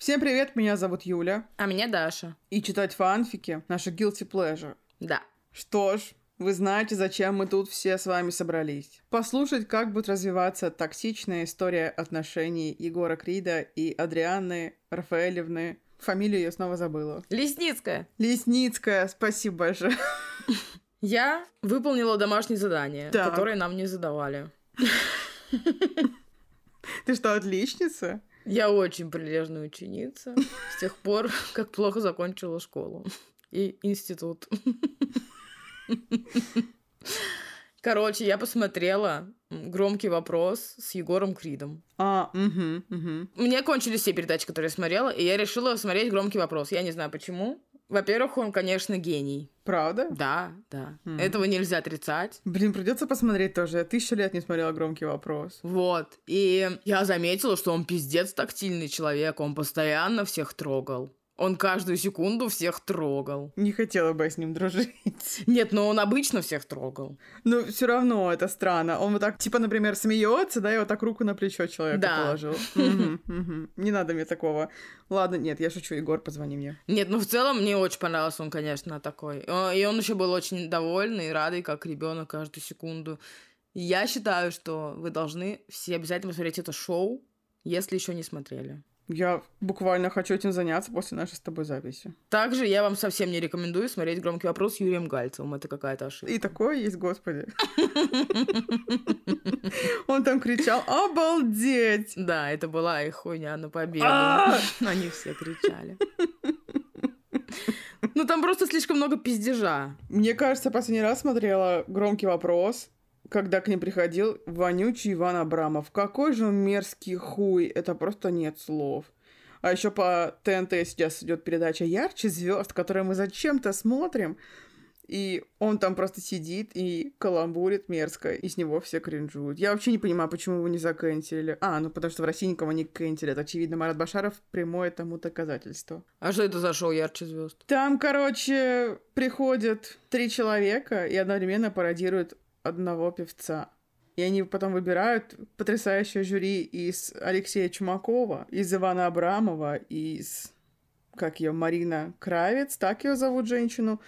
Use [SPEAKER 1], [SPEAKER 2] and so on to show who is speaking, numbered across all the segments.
[SPEAKER 1] Всем привет, меня зовут Юля.
[SPEAKER 2] А меня Даша.
[SPEAKER 1] И читать фанфики — наша guilty pleasure.
[SPEAKER 2] Да.
[SPEAKER 1] Что ж, вы знаете, зачем мы тут все с вами собрались. Послушать, как будет развиваться токсичная история отношений Егора Крида и Адрианы Рафаэлевны. Фамилию я снова забыла.
[SPEAKER 2] Лесницкая.
[SPEAKER 1] Лесницкая, спасибо большое.
[SPEAKER 2] Я выполнила домашнее задание, которое нам не задавали.
[SPEAKER 1] Ты что, отличница?
[SPEAKER 2] Я очень прилежная ученица с тех пор, как плохо закончила школу и институт. Короче, я посмотрела громкий вопрос с Егором Кридом.
[SPEAKER 1] А, угу, угу.
[SPEAKER 2] Мне кончились все передачи, которые я смотрела, и я решила смотреть громкий вопрос. Я не знаю почему. Во-первых, он, конечно, гений.
[SPEAKER 1] Правда?
[SPEAKER 2] Да, да.
[SPEAKER 1] Мгм.
[SPEAKER 2] Этого нельзя отрицать.
[SPEAKER 1] Блин, придется посмотреть тоже. Я тысячу лет не смотрела громкий вопрос.
[SPEAKER 2] Вот. И я заметила, что он пиздец тактильный человек. Он постоянно всех трогал. Он каждую секунду всех трогал.
[SPEAKER 1] Не хотела бы я с ним дружить.
[SPEAKER 2] Нет, но он обычно всех трогал.
[SPEAKER 1] Но все равно это странно. Он вот так, типа, например, смеется, да, и вот так руку на плечо человека
[SPEAKER 2] Да.
[SPEAKER 1] положил. Не надо мне такого. Ладно, нет, я шучу, Егор, позвони мне.
[SPEAKER 2] Нет, ну в целом мне очень понравился он, конечно, такой. И он еще был очень довольный и радый, как ребенок каждую секунду. Я считаю, что вы должны все обязательно посмотреть это шоу, если еще не смотрели.
[SPEAKER 1] Я буквально хочу этим заняться после нашей с тобой записи.
[SPEAKER 2] Также я вам совсем не рекомендую смотреть громкий вопрос с Юрием Гальцевым. Это какая-то ошибка.
[SPEAKER 1] И такое есть, господи. Он там кричал «Обалдеть!»
[SPEAKER 2] Да, это была их хуйня на победу.
[SPEAKER 1] А!
[SPEAKER 2] Они все кричали. Ну, там просто слишком много пиздежа.
[SPEAKER 1] Мне кажется, последний раз смотрела «Громкий вопрос», когда к ним приходил вонючий Иван Абрамов. Какой же он мерзкий хуй, это просто нет слов. А еще по ТНТ сейчас идет передача «Ярче звезд», которую мы зачем-то смотрим. И он там просто сидит и каламбурит мерзко, и с него все кринжуют. Я вообще не понимаю, почему его не закэнтили. А, ну потому что в России никого не кэнтили. Это, очевидно, Марат Башаров прямое тому доказательство.
[SPEAKER 2] А что это за шоу «Ярче звезд»?
[SPEAKER 1] Там, короче, приходят три человека и одновременно пародируют одного певца. И они потом выбирают потрясающее жюри из Алексея Чумакова, из Ивана Абрамова, из, как ее, Марина Кравец, так ее зовут женщину,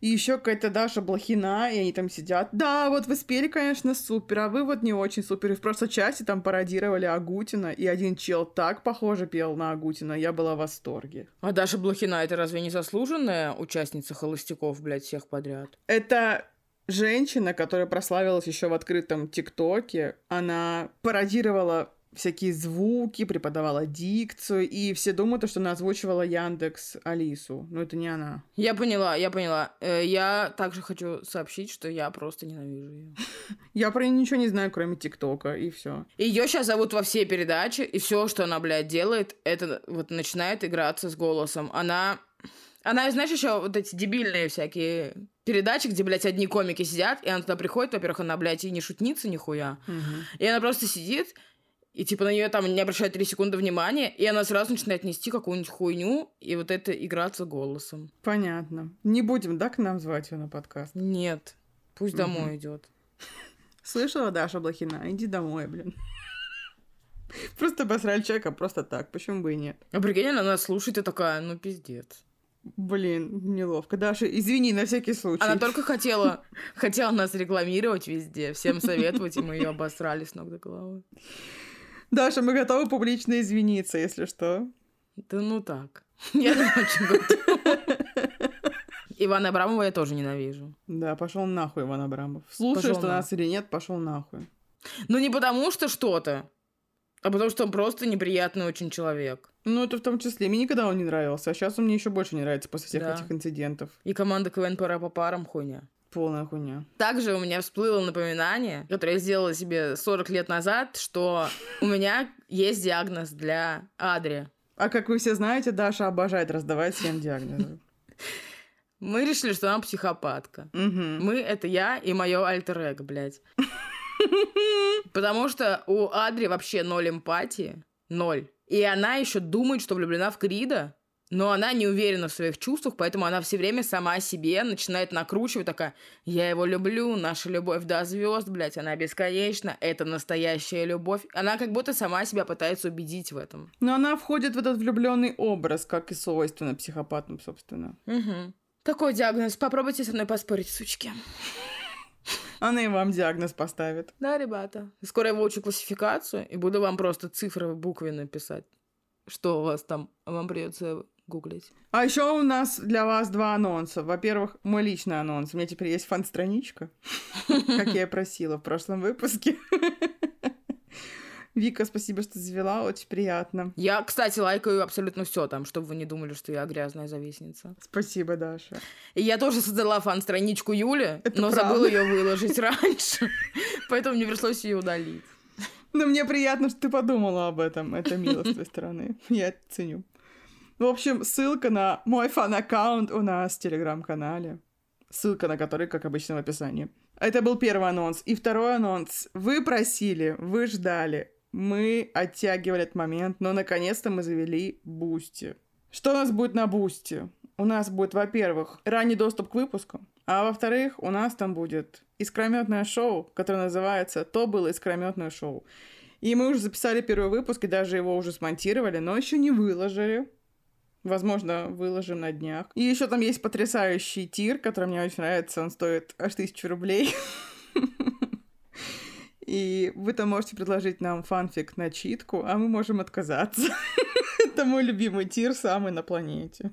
[SPEAKER 1] и еще какая-то Даша Блохина, и они там сидят. Да, вот вы спели, конечно, супер, а вы вот не очень супер. И в прошлой части там пародировали Агутина, и один чел так похоже пел на Агутина, я была в восторге.
[SPEAKER 2] А Даша Блохина, это разве не заслуженная участница холостяков, блядь, всех подряд?
[SPEAKER 1] Это женщина, которая прославилась еще в открытом ТикТоке. Она пародировала всякие звуки, преподавала дикцию, и все думают, что она озвучивала Яндекс Алису. Но это не она.
[SPEAKER 2] Я поняла, я поняла. Э, Я также хочу сообщить, что я просто ненавижу ее.
[SPEAKER 1] Я про нее ничего не знаю, кроме ТикТока, и все.
[SPEAKER 2] Ее сейчас зовут во все передачи, и все, что она, блядь, делает, это вот начинает играться с голосом. Она... Она, знаешь, еще вот эти дебильные всякие передачи, где, блядь, одни комики сидят, и она туда приходит, во-первых, она, блядь, и не шутница нихуя, и она просто сидит, и типа на нее там не обращают три секунды внимания, и она сразу начинает нести какую-нибудь хуйню, и вот это играться голосом.
[SPEAKER 1] Понятно. Не будем, да, к нам звать ее на подкаст?
[SPEAKER 2] Нет, пусть
[SPEAKER 1] Мгм.
[SPEAKER 2] домой идет.
[SPEAKER 1] Слышала, Даша Блохина? Иди домой, блин. Просто обосрали человека просто так, почему бы и нет?
[SPEAKER 2] А прикинь, она слушает и такая, ну пиздец.
[SPEAKER 1] Блин, неловко. Даша, извини, на всякий случай.
[SPEAKER 2] Она только хотела, хотела нас рекламировать везде, всем советовать, и мы ее обосрали с ног до головы.
[SPEAKER 1] Даша, мы готовы публично извиниться, если что.
[SPEAKER 2] Да ну так. Я не очень готова. Ивана Абрамова я тоже ненавижу.
[SPEAKER 1] Да, пошел нахуй, Иван Абрамов. Слушаешь
[SPEAKER 2] Пошёл
[SPEAKER 1] ты нас или нет, пошел нахуй.
[SPEAKER 2] Ну не потому что что-то, а потому что он просто неприятный очень человек.
[SPEAKER 1] Ну, это в том числе. Мне никогда он не нравился, а сейчас он мне еще больше не нравится после всех
[SPEAKER 2] Да.
[SPEAKER 1] этих инцидентов.
[SPEAKER 2] И команда КВН пара по парам хуйня.
[SPEAKER 1] Полная хуйня.
[SPEAKER 2] Также у меня всплыло напоминание, которое я сделала себе 40 лет назад, что у меня есть диагноз для Адри.
[SPEAKER 1] А как вы все знаете, Даша обожает раздавать всем диагнозы.
[SPEAKER 2] Мы решили, что она психопатка. Мы — это я и мое альтер блядь. Потому что у Адри вообще ноль эмпатии. Ноль. И она еще думает, что влюблена в Крида. но она не уверена в своих чувствах, поэтому она все время сама себе начинает накручивать, такая, я его люблю, наша любовь до звезд, блядь, она бесконечна, это настоящая любовь. Она как будто сама себя пытается убедить в этом.
[SPEAKER 1] Но она входит в этот влюбленный образ, как и свойственно психопатам, собственно.
[SPEAKER 2] Угу. Такой диагноз. Попробуйте со мной поспорить, сучки.
[SPEAKER 1] Она и вам диагноз поставит.
[SPEAKER 2] Да, ребята. Скоро я выучу классификацию и буду вам просто цифры буквенно писать. Что у вас там? Вам придется гуглить.
[SPEAKER 1] А еще у нас для вас два анонса. Во-первых, мой личный анонс. У меня теперь есть фан-страничка, как я и просила в прошлом выпуске. Вика, спасибо, что завела, очень приятно.
[SPEAKER 2] Я, кстати, лайкаю абсолютно все там, чтобы вы не думали, что я грязная завистница.
[SPEAKER 1] Спасибо, Даша.
[SPEAKER 2] И я тоже создала фан-страничку Юли,
[SPEAKER 1] Это
[SPEAKER 2] но
[SPEAKER 1] правда.
[SPEAKER 2] забыла ее выложить раньше, поэтому мне пришлось ее удалить.
[SPEAKER 1] Но мне приятно, что ты подумала об этом. Это мило с твоей стороны. Я ценю. В общем, ссылка на мой фан-аккаунт у нас в телеграм-канале. Ссылка на который, как обычно, в описании. Это был первый анонс. И второй анонс. Вы просили, вы ждали. Мы оттягивали этот момент, но наконец-то мы завели Boosty. Что у нас будет на Boosty? У нас будет, во-первых, ранний доступ к выпуску, а во-вторых, у нас там будет искрометное шоу, которое называется «То было искрометное шоу». И мы уже записали первый выпуск, и даже его уже смонтировали, но еще не выложили. Возможно, выложим на днях. И еще там есть потрясающий tier, который мне очень нравится. Он стоит аж тысячу рублей. И вы там можете предложить нам фанфик на читку, а мы можем отказаться. Это мой любимый тир, самый на планете.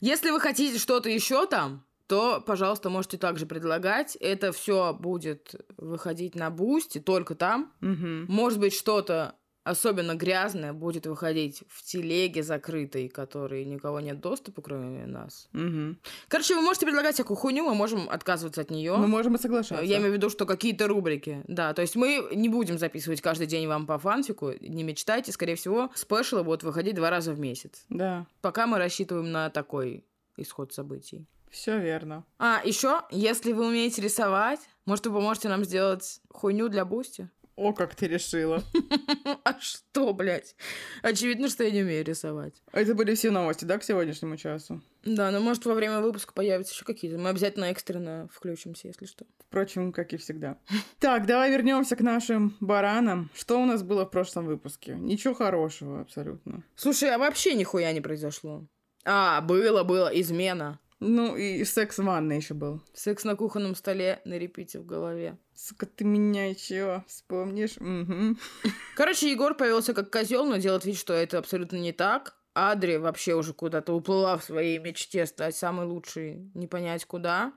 [SPEAKER 2] Если вы хотите что-то еще там, то, пожалуйста, можете также предлагать. Это все будет выходить на бусте, только там.
[SPEAKER 1] Мгм.
[SPEAKER 2] Может быть, что-то особенно грязное будет выходить в телеге закрытой, которой никого нет доступа, кроме нас.
[SPEAKER 1] Мгм.
[SPEAKER 2] Короче, вы можете предлагать всякую хуйню, мы можем отказываться от нее.
[SPEAKER 1] Мы можем и соглашаться.
[SPEAKER 2] Я имею в виду, что какие-то рубрики. Да, то есть мы не будем записывать каждый день вам по фанфику, не мечтайте. Скорее всего, спешлы будут выходить два раза в месяц.
[SPEAKER 1] Да,
[SPEAKER 2] Пока мы рассчитываем на такой исход событий.
[SPEAKER 1] все верно.
[SPEAKER 2] А, еще, если вы умеете рисовать, может, вы поможете нам сделать хуйню для Boosty?
[SPEAKER 1] О, как ты решила.
[SPEAKER 2] А что, блядь? Очевидно, что я не умею рисовать.
[SPEAKER 1] Это были все новости, да, к сегодняшнему часу?
[SPEAKER 2] Да, но может во время выпуска появятся еще какие-то. Мы обязательно экстренно включимся, если что.
[SPEAKER 1] Впрочем, как и всегда. Так, давай вернемся к нашим баранам. Что у нас было в прошлом выпуске? Ничего хорошего абсолютно.
[SPEAKER 2] Слушай, а вообще нихуя не произошло. А, было, было, измена.
[SPEAKER 1] Ну, и секс в ванной еще был.
[SPEAKER 2] Секс на кухонном столе на репите в голове.
[SPEAKER 1] Сука, ты меня еще вспомнишь? Угу.
[SPEAKER 2] Короче, Егор повелся как козел, но делает вид, что это абсолютно не так. Адри вообще уже куда-то уплыла в своей мечте стать самой лучшей, не понять куда.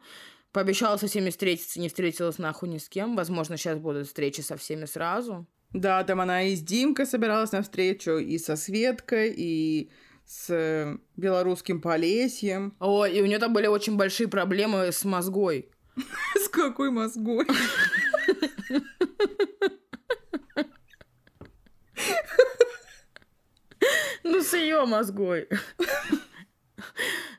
[SPEAKER 2] Пообещала со всеми встретиться, не встретилась нахуй ни с кем. Возможно, сейчас будут встречи со всеми сразу.
[SPEAKER 1] Да, там она и с Димкой собиралась на встречу, и со Светкой, и с э, белорусским Полесьем.
[SPEAKER 2] О, и у нее там были очень большие проблемы с мозгой.
[SPEAKER 1] С какой мозгой?
[SPEAKER 2] Ну, с ее мозгой.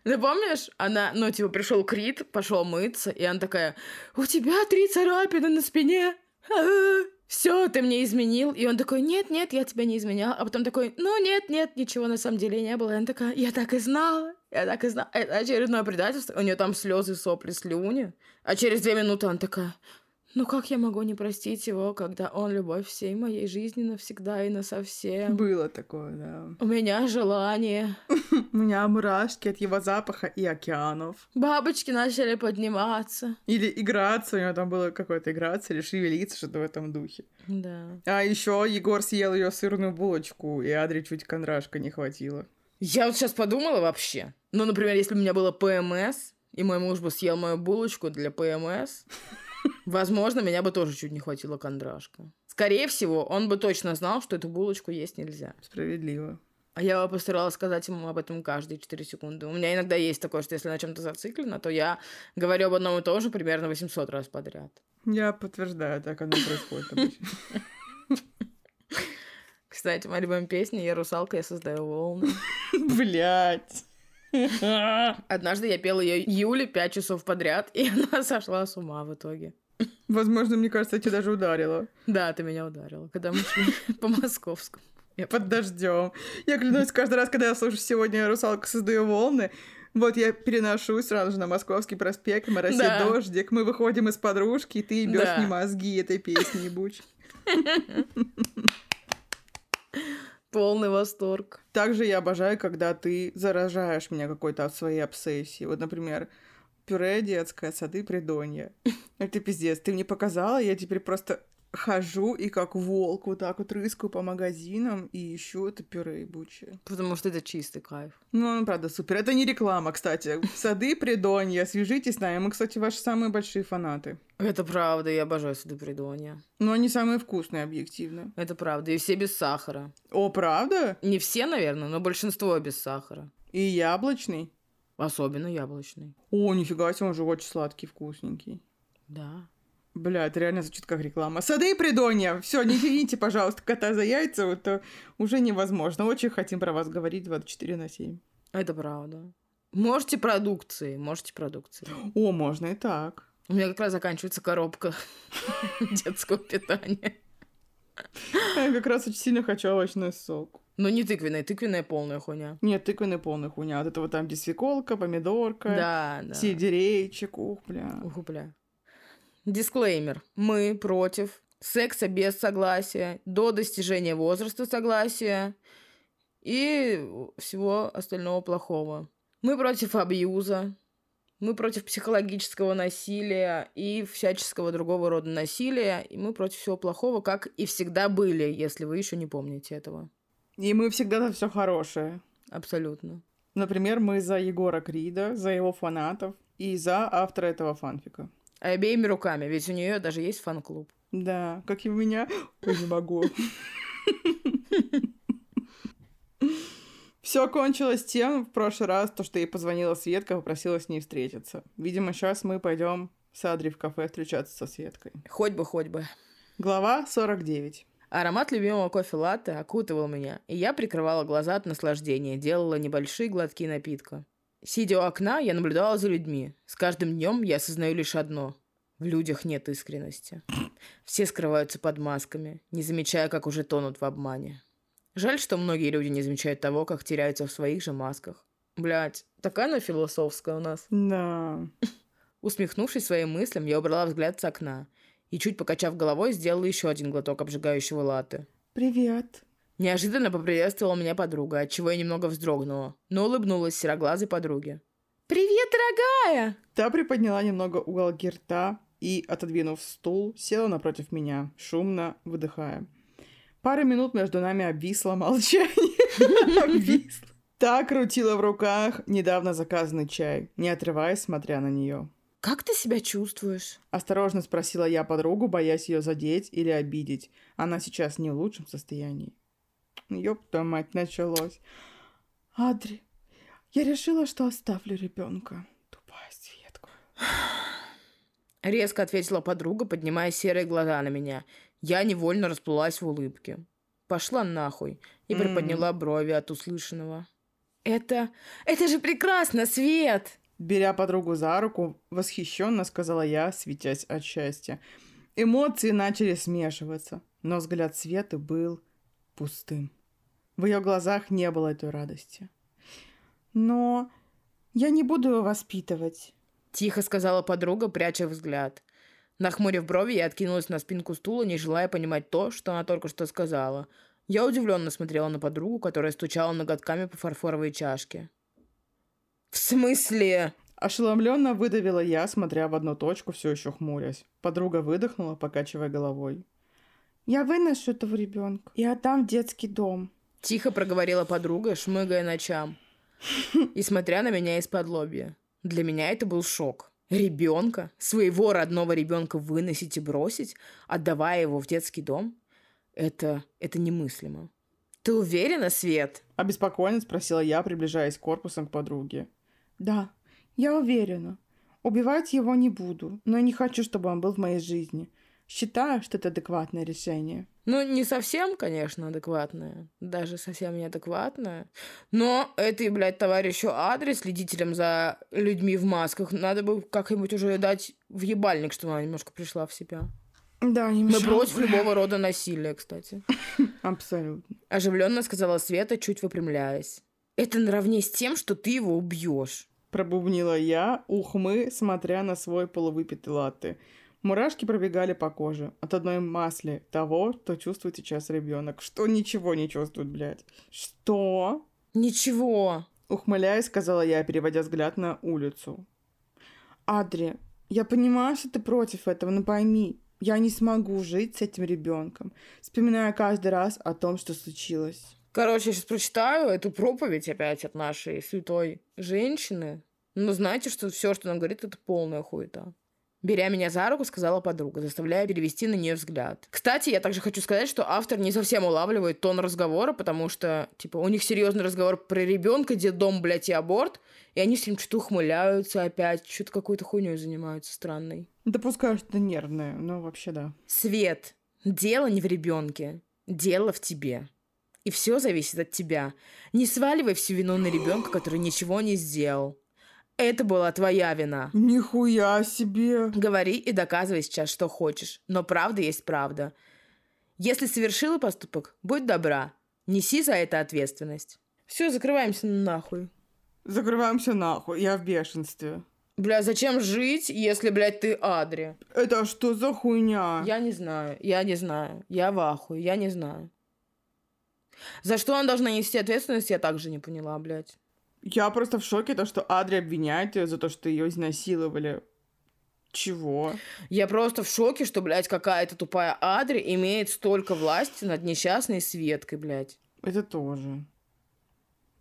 [SPEAKER 2] Ты помнишь, она, ну, типа, пришел Крит, пошел мыться, и она такая, у тебя три царапины на спине. Все, ты мне изменил. И он такой, нет, нет, я тебя не изменял. А потом такой, ну, нет, нет, ничего на самом деле не было. И она такая, я так и знала, я так и знала. Это очередное предательство. У нее там слезы, сопли, слюни. А через две минуты она такая, ну как я могу не простить его, когда он любовь всей моей жизни навсегда и насовсем?
[SPEAKER 1] Было такое, да.
[SPEAKER 2] У меня желание.
[SPEAKER 1] У меня мурашки от его запаха и океанов.
[SPEAKER 2] Бабочки начали подниматься.
[SPEAKER 1] Или играться, у него там было какое-то играться или шевелиться, что-то в этом духе.
[SPEAKER 2] Да.
[SPEAKER 1] А еще Егор съел ее сырную булочку, и Адри чуть кондрашка не хватило.
[SPEAKER 2] Я вот сейчас подумала вообще. Ну, например, если у меня было ПМС, и мой муж бы съел мою булочку для ПМС, возможно, меня бы тоже чуть не хватило кондрашка. Скорее всего, он бы точно знал, что эту булочку есть нельзя.
[SPEAKER 1] Справедливо.
[SPEAKER 2] А я бы постаралась сказать ему об этом каждые 4 секунды. У меня иногда есть такое, что если на чем-то зациклена, то я говорю об одном и том же примерно 800 раз подряд.
[SPEAKER 1] Я подтверждаю, так оно происходит обычно.
[SPEAKER 2] Кстати, моя любимая песня «Я русалка, я создаю волны».
[SPEAKER 1] Блять.
[SPEAKER 2] Однажды я пела ее Юле 5 часов подряд, и она сошла с ума в итоге.
[SPEAKER 1] Возможно, мне кажется, я тебя даже ударила.
[SPEAKER 2] Да, ты меня ударила, когда мы шли по московскому.
[SPEAKER 1] под дождем. Я клянусь, каждый раз, когда я слушаю сегодня «Русалка создаю волны», вот я переношусь сразу же на Московский проспект, моросит
[SPEAKER 2] Да.
[SPEAKER 1] дождик, мы выходим из подружки, и ты ебешь
[SPEAKER 2] Да.
[SPEAKER 1] мне мозги этой песни ебучей.
[SPEAKER 2] Полный восторг.
[SPEAKER 1] Также я обожаю, когда ты заражаешь меня какой-то от своей обсессии. Вот, например, пюре детское, сады придонья. Это пиздец. Ты мне показала, я теперь просто хожу и как волк вот так вот рыскаю по магазинам и ищу это пюре ебучее.
[SPEAKER 2] Потому что это чистый кайф.
[SPEAKER 1] Ну, правда супер. Это не реклама, кстати. Сады придонья, свяжитесь с нами. Мы, кстати, ваши самые большие фанаты.
[SPEAKER 2] Это правда, я обожаю сюда придонья.
[SPEAKER 1] Но они самые вкусные, объективно.
[SPEAKER 2] Это правда. И все без сахара.
[SPEAKER 1] О, правда?
[SPEAKER 2] Не все, наверное, но большинство без сахара.
[SPEAKER 1] И яблочный?
[SPEAKER 2] Особенно яблочный.
[SPEAKER 1] О, нифига себе, он же очень сладкий, вкусненький.
[SPEAKER 2] Да.
[SPEAKER 1] Бля, это реально звучит как реклама. Сады и придонья! Все, не тяните, пожалуйста, кота за яйца, вот э, уже невозможно. Очень хотим про вас говорить 24 на 7.
[SPEAKER 2] Это правда. Можете продукции, можете продукции.
[SPEAKER 1] О, можно и так.
[SPEAKER 2] У меня как раз заканчивается коробка детского питания.
[SPEAKER 1] Я как раз очень сильно хочу овощной сок.
[SPEAKER 2] Но не тыквенная, тыквенная полная хуйня.
[SPEAKER 1] Нет, тыквенный полный хуйня. Вот это вот там, где свеколка, помидорка,
[SPEAKER 2] Да, да.
[SPEAKER 1] сельдерейчик, ух, бля.
[SPEAKER 2] Уху, бля. Дисклеймер. Мы против секса без согласия, до достижения возраста согласия и всего остального плохого. Мы против абьюза, мы против психологического насилия и всяческого другого рода насилия, и мы против всего плохого, как и всегда были, если вы еще не помните этого.
[SPEAKER 1] И мы всегда за все хорошее.
[SPEAKER 2] Абсолютно.
[SPEAKER 1] Например, мы за Егора Крида, за его фанатов и за автора этого фанфика.
[SPEAKER 2] Обеими руками, ведь у нее даже есть фан-клуб.
[SPEAKER 1] Да, как и у меня. Ой, не могу. Все кончилось тем в прошлый раз, то, что ей позвонила Светка, попросила с ней встретиться. Видимо, сейчас мы пойдем с Адри в кафе встречаться со Светкой.
[SPEAKER 2] Хоть бы, хоть бы.
[SPEAKER 1] Глава 49.
[SPEAKER 2] Аромат любимого кофе латте окутывал меня, и я прикрывала глаза от наслаждения, делала небольшие глотки напитка. Сидя у окна, я наблюдала за людьми. С каждым днем я осознаю лишь одно. В людях нет искренности. Все скрываются под масками, не замечая, как уже тонут в обмане. Жаль, что многие люди не замечают того, как теряются в своих же масках. Блять, такая она философская у нас.
[SPEAKER 1] Да.
[SPEAKER 2] Усмехнувшись своим мыслям, я убрала взгляд с окна и, чуть покачав головой, сделала еще один глоток обжигающего латте.
[SPEAKER 1] Привет.
[SPEAKER 2] Неожиданно поприветствовала меня подруга, отчего я немного вздрогнула, но улыбнулась сероглазой подруге. «Привет, дорогая!»
[SPEAKER 1] Та приподняла немного уголки рта и, отодвинув стул, села напротив меня, шумно выдыхая. Пару минут между нами обвисло молчание. Обвисло. Та крутила в руках недавно заказанный чай, не отрываясь, смотря на нее.
[SPEAKER 2] «Как ты себя чувствуешь?»
[SPEAKER 1] Осторожно спросила я подругу, боясь ее задеть или обидеть. Она сейчас не в лучшем состоянии. Ёпта мать, началось. Адри, я решила, что оставлю ребенка. Тупая Светка.
[SPEAKER 2] Резко ответила подруга, поднимая серые глаза на меня. Я невольно расплылась в улыбке. Пошла нахуй и приподняла брови от услышанного. «Это... это же прекрасно, Свет!»
[SPEAKER 1] Беря подругу за руку, восхищенно сказала я, светясь от счастья. Эмоции начали смешиваться, но взгляд Светы был пустым. В ее глазах не было этой радости. Но я не буду его воспитывать.
[SPEAKER 2] Тихо сказала подруга, пряча взгляд. Нахмурив брови, я откинулась на спинку стула, не желая понимать то, что она только что сказала. Я удивленно смотрела на подругу, которая стучала ноготками по фарфоровой чашке. «В смысле?»
[SPEAKER 1] Ошеломленно выдавила я, смотря в одну точку, все еще хмурясь. Подруга выдохнула, покачивая головой. Я выношу этого ребенка и отдам в детский дом.
[SPEAKER 2] Тихо проговорила подруга, шмыгая ночам. И смотря на меня из-под лобья. Для меня это был шок. Ребенка, своего родного ребенка выносить и бросить, отдавая его в детский дом? Это, это немыслимо. Ты уверена, Свет?
[SPEAKER 1] Обеспокоенно спросила я, приближаясь корпусом к подруге. Да, я уверена. Убивать его не буду, но и не хочу, чтобы он был в моей жизни. Считаю, что это адекватное решение.
[SPEAKER 2] Ну, не совсем, конечно, адекватная. Даже совсем неадекватная. Но этой, блядь, товарищу адрес, следителям за людьми в масках, надо бы как-нибудь уже дать в ебальник, чтобы она немножко пришла в себя.
[SPEAKER 1] Да, не
[SPEAKER 2] Мы против любого рода насилия, кстати.
[SPEAKER 1] Абсолютно.
[SPEAKER 2] Оживленно сказала Света, чуть выпрямляясь. Это наравне с тем, что ты его убьешь.
[SPEAKER 1] Пробубнила я, ухмы, смотря на свой полувыпитый латте. Мурашки пробегали по коже от одной масли того, что чувствует сейчас ребенок. Что ничего не чувствует, блядь. Что?
[SPEAKER 2] Ничего.
[SPEAKER 1] Ухмыляясь, сказала я, переводя взгляд на улицу. Адри, я понимаю, что ты против этого, но пойми, я не смогу жить с этим ребенком, вспоминая каждый раз о том, что случилось.
[SPEAKER 2] Короче, я сейчас прочитаю эту проповедь опять от нашей святой женщины. Но знаете, что все, что она говорит, это полная хуета. Беря меня за руку, сказала подруга, заставляя перевести на нее взгляд. Кстати, я также хочу сказать, что автор не совсем улавливает тон разговора, потому что, типа, у них серьезный разговор про ребенка, дом, блядь, и аборт, и они с ним что-то ухмыляются опять, что-то какой-то хуйней занимаются странной.
[SPEAKER 1] Допускаю, что ты нервная, но вообще да.
[SPEAKER 2] Свет, дело не в ребенке, дело в тебе. И все зависит от тебя. Не сваливай всю вину на ребенка, который ничего не сделал. Это была твоя вина.
[SPEAKER 1] Нихуя себе.
[SPEAKER 2] Говори и доказывай сейчас, что хочешь. Но правда есть правда. Если совершила поступок, будь добра. Неси за это ответственность. Все, закрываемся нахуй.
[SPEAKER 1] Закрываемся нахуй, я в бешенстве.
[SPEAKER 2] Бля, зачем жить, если, блядь, ты Адри?
[SPEAKER 1] Это что за хуйня?
[SPEAKER 2] Я не знаю, я не знаю. Я в ахуе, я не знаю. За что она должна нести ответственность, я также не поняла, блядь.
[SPEAKER 1] Я просто в шоке, то, что Адри обвиняет ее за то, что ее изнасиловали. Чего?
[SPEAKER 2] Я просто в шоке, что, блядь, какая-то тупая Адри имеет столько власти над несчастной Светкой, блядь.
[SPEAKER 1] Это тоже.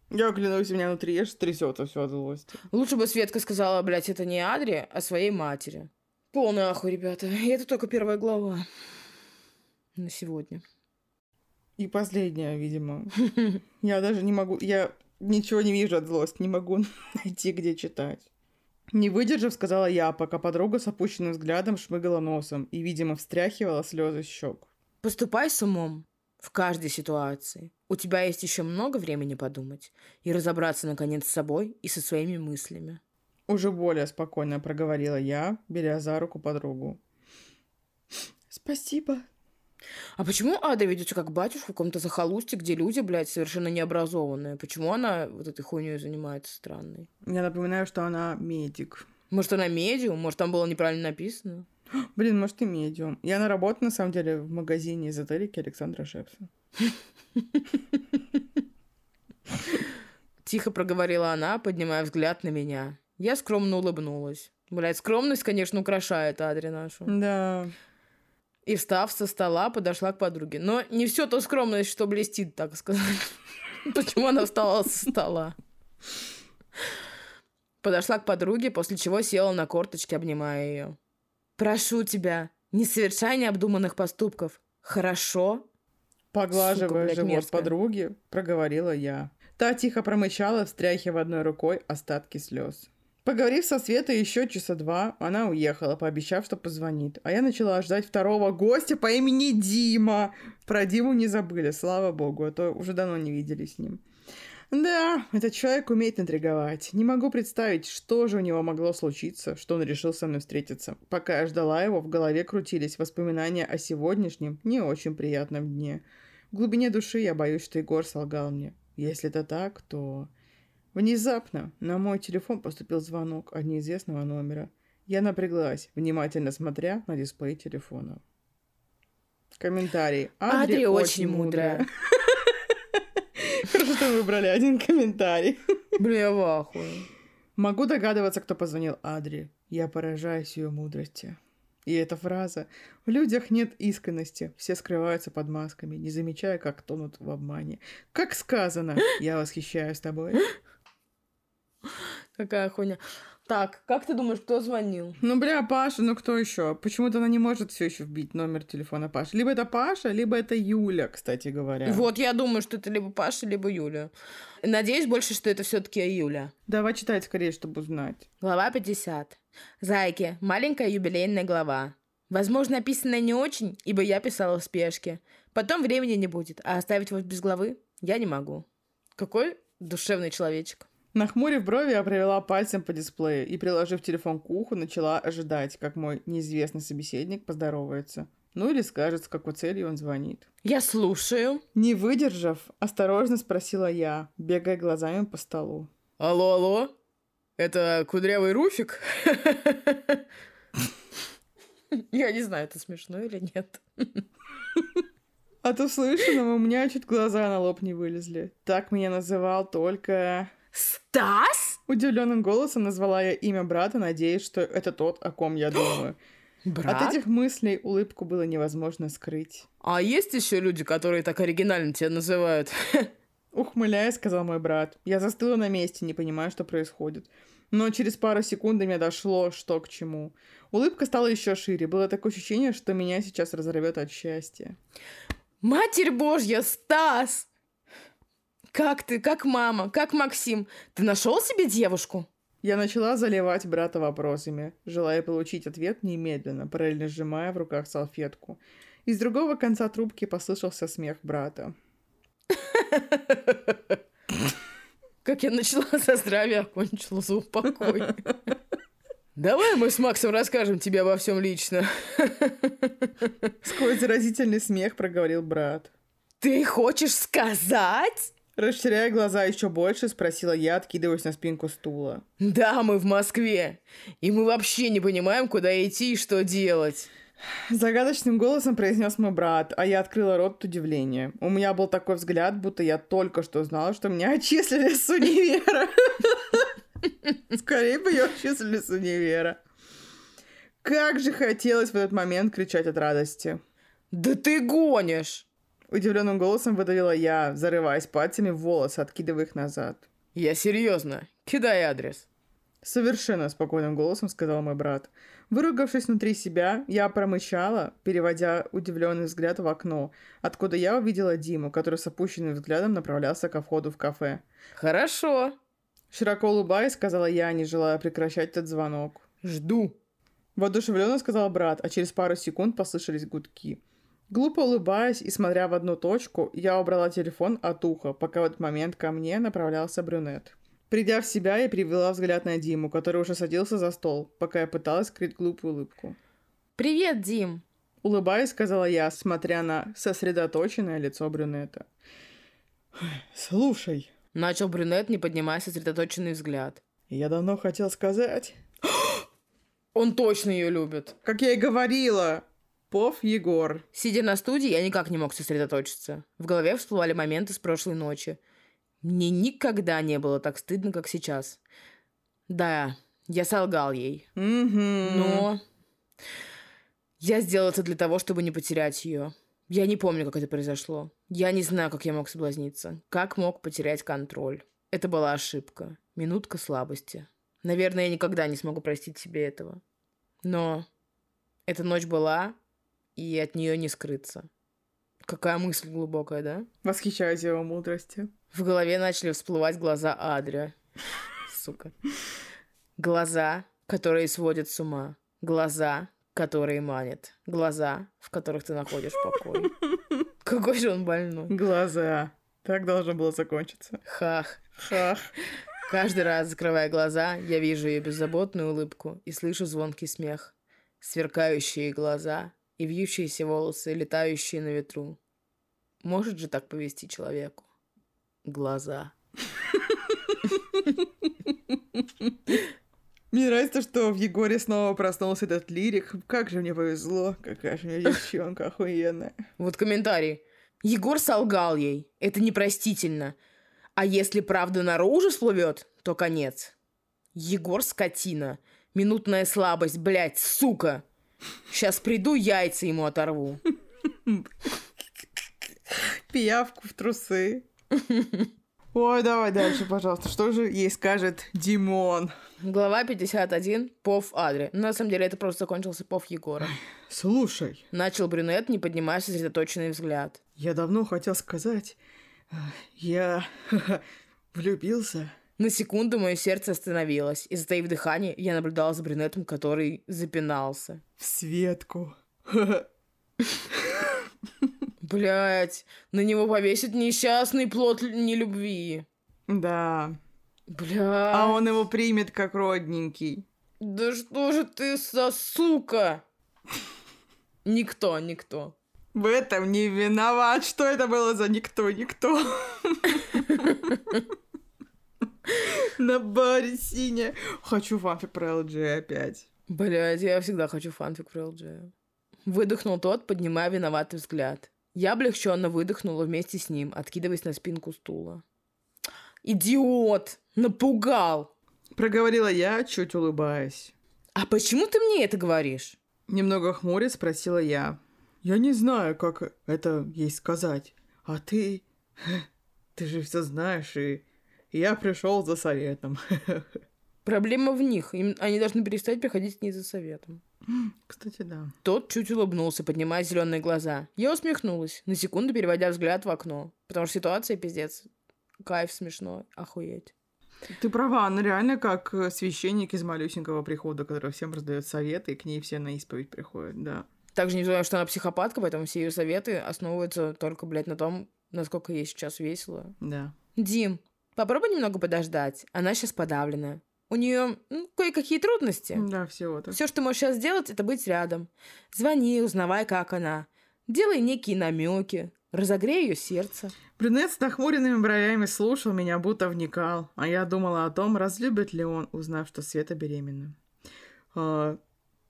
[SPEAKER 1] Я клянусь, у меня внутри аж трясется все от злости.
[SPEAKER 2] Лучше бы Светка сказала, блядь, это не Адри, а своей матери. Полный ахуй, ребята. И это только первая глава. На сегодня.
[SPEAKER 1] И последняя, видимо. Я даже не могу... Я ничего не вижу от злости, не могу найти, где читать. Не выдержав, сказала я, пока подруга с опущенным взглядом шмыгала носом и, видимо, встряхивала слезы щек.
[SPEAKER 2] Поступай с умом в каждой ситуации. У тебя есть еще много времени подумать и разобраться, наконец, с собой и со своими мыслями.
[SPEAKER 1] Уже более спокойно проговорила я, беря за руку подругу. Спасибо.
[SPEAKER 2] А почему Ада ведется как батюшка в каком-то захолустье, где люди, блядь, совершенно необразованные? Почему она вот этой хуйней занимается странной?
[SPEAKER 1] Я напоминаю, что она медик.
[SPEAKER 2] Может, она медиум? Может, там было неправильно написано?
[SPEAKER 1] Блин, может, и медиум. Я на работу, на самом деле, в магазине эзотерики Александра Шепса.
[SPEAKER 2] Тихо проговорила она, поднимая взгляд на меня. Я скромно улыбнулась. Блядь, скромность, конечно, украшает Адри нашу.
[SPEAKER 1] Да.
[SPEAKER 2] И, встав со стола, подошла к подруге. Но не все то скромность, что блестит, так сказать. Почему она встала со стола? Подошла к подруге, после чего села на корточки, обнимая ее. «Прошу тебя, не совершай необдуманных поступков. Хорошо?»
[SPEAKER 1] Поглаживая
[SPEAKER 2] Сука, блядь,
[SPEAKER 1] живот
[SPEAKER 2] мерзкая.
[SPEAKER 1] подруги, проговорила я. Та тихо промычала, встряхивая одной рукой остатки слез. Поговорив со Светой еще часа два, она уехала, пообещав, что позвонит. А я начала ждать второго гостя по имени Дима. Про Диму не забыли, слава богу, а то уже давно не видели с ним. Да, этот человек умеет интриговать. Не могу представить, что же у него могло случиться, что он решил со мной встретиться. Пока я ждала его, в голове крутились воспоминания о сегодняшнем, не очень приятном дне. В глубине души я боюсь, что Егор солгал мне. Если это так, то... Внезапно на мой телефон поступил звонок от неизвестного номера. Я напряглась, внимательно смотря на дисплей телефона. Комментарий.
[SPEAKER 2] Адри очень мудрая.
[SPEAKER 1] Хорошо, что вы выбрали один комментарий.
[SPEAKER 2] Бля, в ахуе.
[SPEAKER 1] Могу догадываться, кто позвонил Адри. Я поражаюсь ее мудрости. И эта фраза «В людях нет искренности, все скрываются под масками, не замечая, как тонут в обмане». Как сказано, я восхищаюсь тобой.
[SPEAKER 2] Какая хуйня. Так, как ты думаешь, кто звонил?
[SPEAKER 1] Ну, бля, Паша, ну кто еще? Почему-то она не может все еще вбить номер телефона Паши. Либо это Паша, либо это Юля, кстати говоря.
[SPEAKER 2] Вот, я думаю, что это либо Паша, либо Юля. Надеюсь больше, что это все-таки Юля.
[SPEAKER 1] Давай читать скорее, чтобы узнать.
[SPEAKER 2] Глава 50. Зайки. Маленькая юбилейная глава. Возможно, описанная не очень, ибо я писала в спешке. Потом времени не будет, а оставить вас без главы я не могу. Какой душевный человечек.
[SPEAKER 1] Нахмурив брови, я провела пальцем по дисплею и, приложив телефон к уху, начала ожидать, как мой неизвестный собеседник поздоровается. Ну или скажет, с какой целью он звонит.
[SPEAKER 2] Я слушаю.
[SPEAKER 1] Не выдержав, осторожно спросила я, бегая глазами по столу.
[SPEAKER 2] Алло, алло? Это кудрявый Руфик? Я не знаю, это смешно или нет.
[SPEAKER 1] От услышанного у меня чуть глаза на лоб не вылезли. Так меня называл только...
[SPEAKER 2] Стас?
[SPEAKER 1] Удивленным голосом назвала я имя брата, надеясь, что это тот, о ком я думаю.
[SPEAKER 2] Брат?
[SPEAKER 1] От этих мыслей улыбку было невозможно скрыть.
[SPEAKER 2] А есть еще люди, которые так оригинально тебя называют?
[SPEAKER 1] Ухмыляясь, сказал мой брат. Я застыла на месте, не понимая, что происходит. Но через пару секунд до меня дошло, что к чему. Улыбка стала еще шире. Было такое ощущение, что меня сейчас разорвет от счастья.
[SPEAKER 2] Матерь Божья, Стас! Как ты? Как мама? Как Максим? Ты нашел себе девушку?
[SPEAKER 1] Я начала заливать брата вопросами, желая получить ответ немедленно, параллельно сжимая в руках салфетку. Из другого конца трубки послышался смех брата.
[SPEAKER 2] Как я начала за здравие, окончила за упокой. Давай мы с Максом расскажем тебе обо всем лично.
[SPEAKER 1] Сквозь заразительный смех проговорил брат.
[SPEAKER 2] Ты хочешь сказать?
[SPEAKER 1] Расширяя глаза еще больше, спросила я, откидываясь на спинку стула.
[SPEAKER 2] Да, мы в Москве. И мы вообще не понимаем, куда идти и что делать.
[SPEAKER 1] Загадочным голосом произнес мой брат, а я открыла рот от удивления. У меня был такой взгляд, будто я только что знала, что меня отчислили с универа. Скорее бы ее отчислили с универа. Как же хотелось в этот момент кричать от радости.
[SPEAKER 2] Да ты гонишь!
[SPEAKER 1] Удивленным голосом выдавила я, зарываясь пальцами в волосы, откидывая их назад.
[SPEAKER 2] Я серьезно. Кидай адрес.
[SPEAKER 1] Совершенно спокойным голосом сказал мой брат. Выругавшись внутри себя, я промычала, переводя удивленный взгляд в окно, откуда я увидела Диму, который с опущенным взглядом направлялся ко входу в кафе.
[SPEAKER 2] Хорошо.
[SPEAKER 1] Широко улыбаясь, сказала я, не желая прекращать этот звонок.
[SPEAKER 2] Жду.
[SPEAKER 1] Воодушевленно сказал брат, а через пару секунд послышались гудки. Глупо улыбаясь и смотря в одну точку, я убрала телефон от уха, пока в этот момент ко мне направлялся брюнет. Придя в себя, я перевела взгляд на Диму, который уже садился за стол, пока я пыталась скрыть глупую улыбку.
[SPEAKER 2] «Привет, Дим!»
[SPEAKER 1] Улыбаясь, сказала я, смотря на сосредоточенное лицо брюнета. «Слушай», —
[SPEAKER 2] начал брюнет, не поднимая сосредоточенный взгляд.
[SPEAKER 1] «Я давно хотел сказать...»
[SPEAKER 2] «Он точно ее любит!»
[SPEAKER 1] «Как я и говорила!» Пов Егор.
[SPEAKER 2] Сидя на студии, я никак не мог сосредоточиться. В голове всплывали моменты с прошлой ночи. Мне никогда не было так стыдно, как сейчас. Да, я солгал ей.
[SPEAKER 1] Mm-hmm.
[SPEAKER 2] Но я сделал это для того, чтобы не потерять ее. Я не помню, как это произошло. Я не знаю, как я мог соблазниться. Как мог потерять контроль. Это была ошибка. Минутка слабости. Наверное, я никогда не смогу простить себе этого. Но эта ночь была, и от нее не скрыться. Какая мысль глубокая, да?
[SPEAKER 1] Восхищаюсь его мудростью.
[SPEAKER 2] В голове начали всплывать глаза Адрия. Сука. Глаза, которые сводят с ума. Глаза, которые манят. Глаза, в которых ты находишь покой. Какой же он больной.
[SPEAKER 1] Глаза. Так должно было закончиться.
[SPEAKER 2] Хах.
[SPEAKER 1] Хах.
[SPEAKER 2] Каждый раз, закрывая глаза, я вижу ее беззаботную улыбку и слышу звонкий смех. Сверкающие глаза и вьющиеся волосы, летающие на ветру. Может же так повести человеку? Глаза.
[SPEAKER 1] Мне нравится, что в Егоре снова проснулся этот лирик. Как же мне повезло, какая же у меня девчонка охуенная.
[SPEAKER 2] Вот комментарий. Егор солгал ей. Это непростительно. А если правда наружу всплывет, то конец. Егор скотина. Минутная слабость, блядь, сука. Сейчас приду, яйца ему оторву.
[SPEAKER 1] Пиявку в трусы. Ой, давай дальше, пожалуйста. Что же ей скажет Димон?
[SPEAKER 2] Глава 51. Пов Адри. На самом деле это просто закончился Пов Егора.
[SPEAKER 1] Слушай.
[SPEAKER 2] Начал брюнет, не поднимая сосредоточенный взгляд.
[SPEAKER 1] Я давно хотел сказать... Я влюбился.
[SPEAKER 2] На секунду мое сердце остановилось, и, затаив дыхание, я наблюдала за брюнетом, который запинался.
[SPEAKER 1] В Светку.
[SPEAKER 2] Блять, на него повесит несчастный плод нелюбви.
[SPEAKER 1] Да.
[SPEAKER 2] Бля.
[SPEAKER 1] А он его примет как родненький.
[SPEAKER 2] Да что же ты за сука? Никто, никто.
[SPEAKER 1] В этом не виноват. Что это было за никто, никто? На баре синяя. Хочу фанфик про LG опять.
[SPEAKER 2] Блядь, я всегда хочу фанфик про LG. Выдохнул тот, поднимая виноватый взгляд. Я облегченно выдохнула вместе с ним, откидываясь на спинку стула. «Идиот! Напугал!»
[SPEAKER 1] Проговорила я, чуть улыбаясь.
[SPEAKER 2] «А почему ты мне это говоришь?»
[SPEAKER 1] Немного хмуря спросила я. «Я не знаю, как это ей сказать. А ты... Ты же все знаешь, и я пришел за советом».
[SPEAKER 2] Проблема в них. Им, они должны перестать приходить к ней за советом.
[SPEAKER 1] Кстати, да.
[SPEAKER 2] Тот чуть улыбнулся, поднимая зеленые глаза. Я усмехнулась, на секунду переводя взгляд в окно. Потому что ситуация пиздец. Кайф смешно. Охуеть.
[SPEAKER 1] Ты права, она реально как э, священник из малюсенького прихода, который всем раздает советы, и к ней все на исповедь приходят, да.
[SPEAKER 2] Также не знаю, что она психопатка, поэтому все ее советы основываются только, блядь, на том, насколько ей сейчас весело.
[SPEAKER 1] Да.
[SPEAKER 2] Дим, попробуй немного подождать. Она сейчас подавлена. У нее ну, кое-какие трудности.
[SPEAKER 1] Да, всего-то.
[SPEAKER 2] Все, что можешь сейчас сделать, это быть рядом. Звони, узнавай, как она. Делай некие намеки. Разогрей ее сердце.
[SPEAKER 1] Брюнет с нахмуренными бровями слушал меня, будто вникал, а я думала о том, разлюбит ли он, узнав, что Света беременна. А,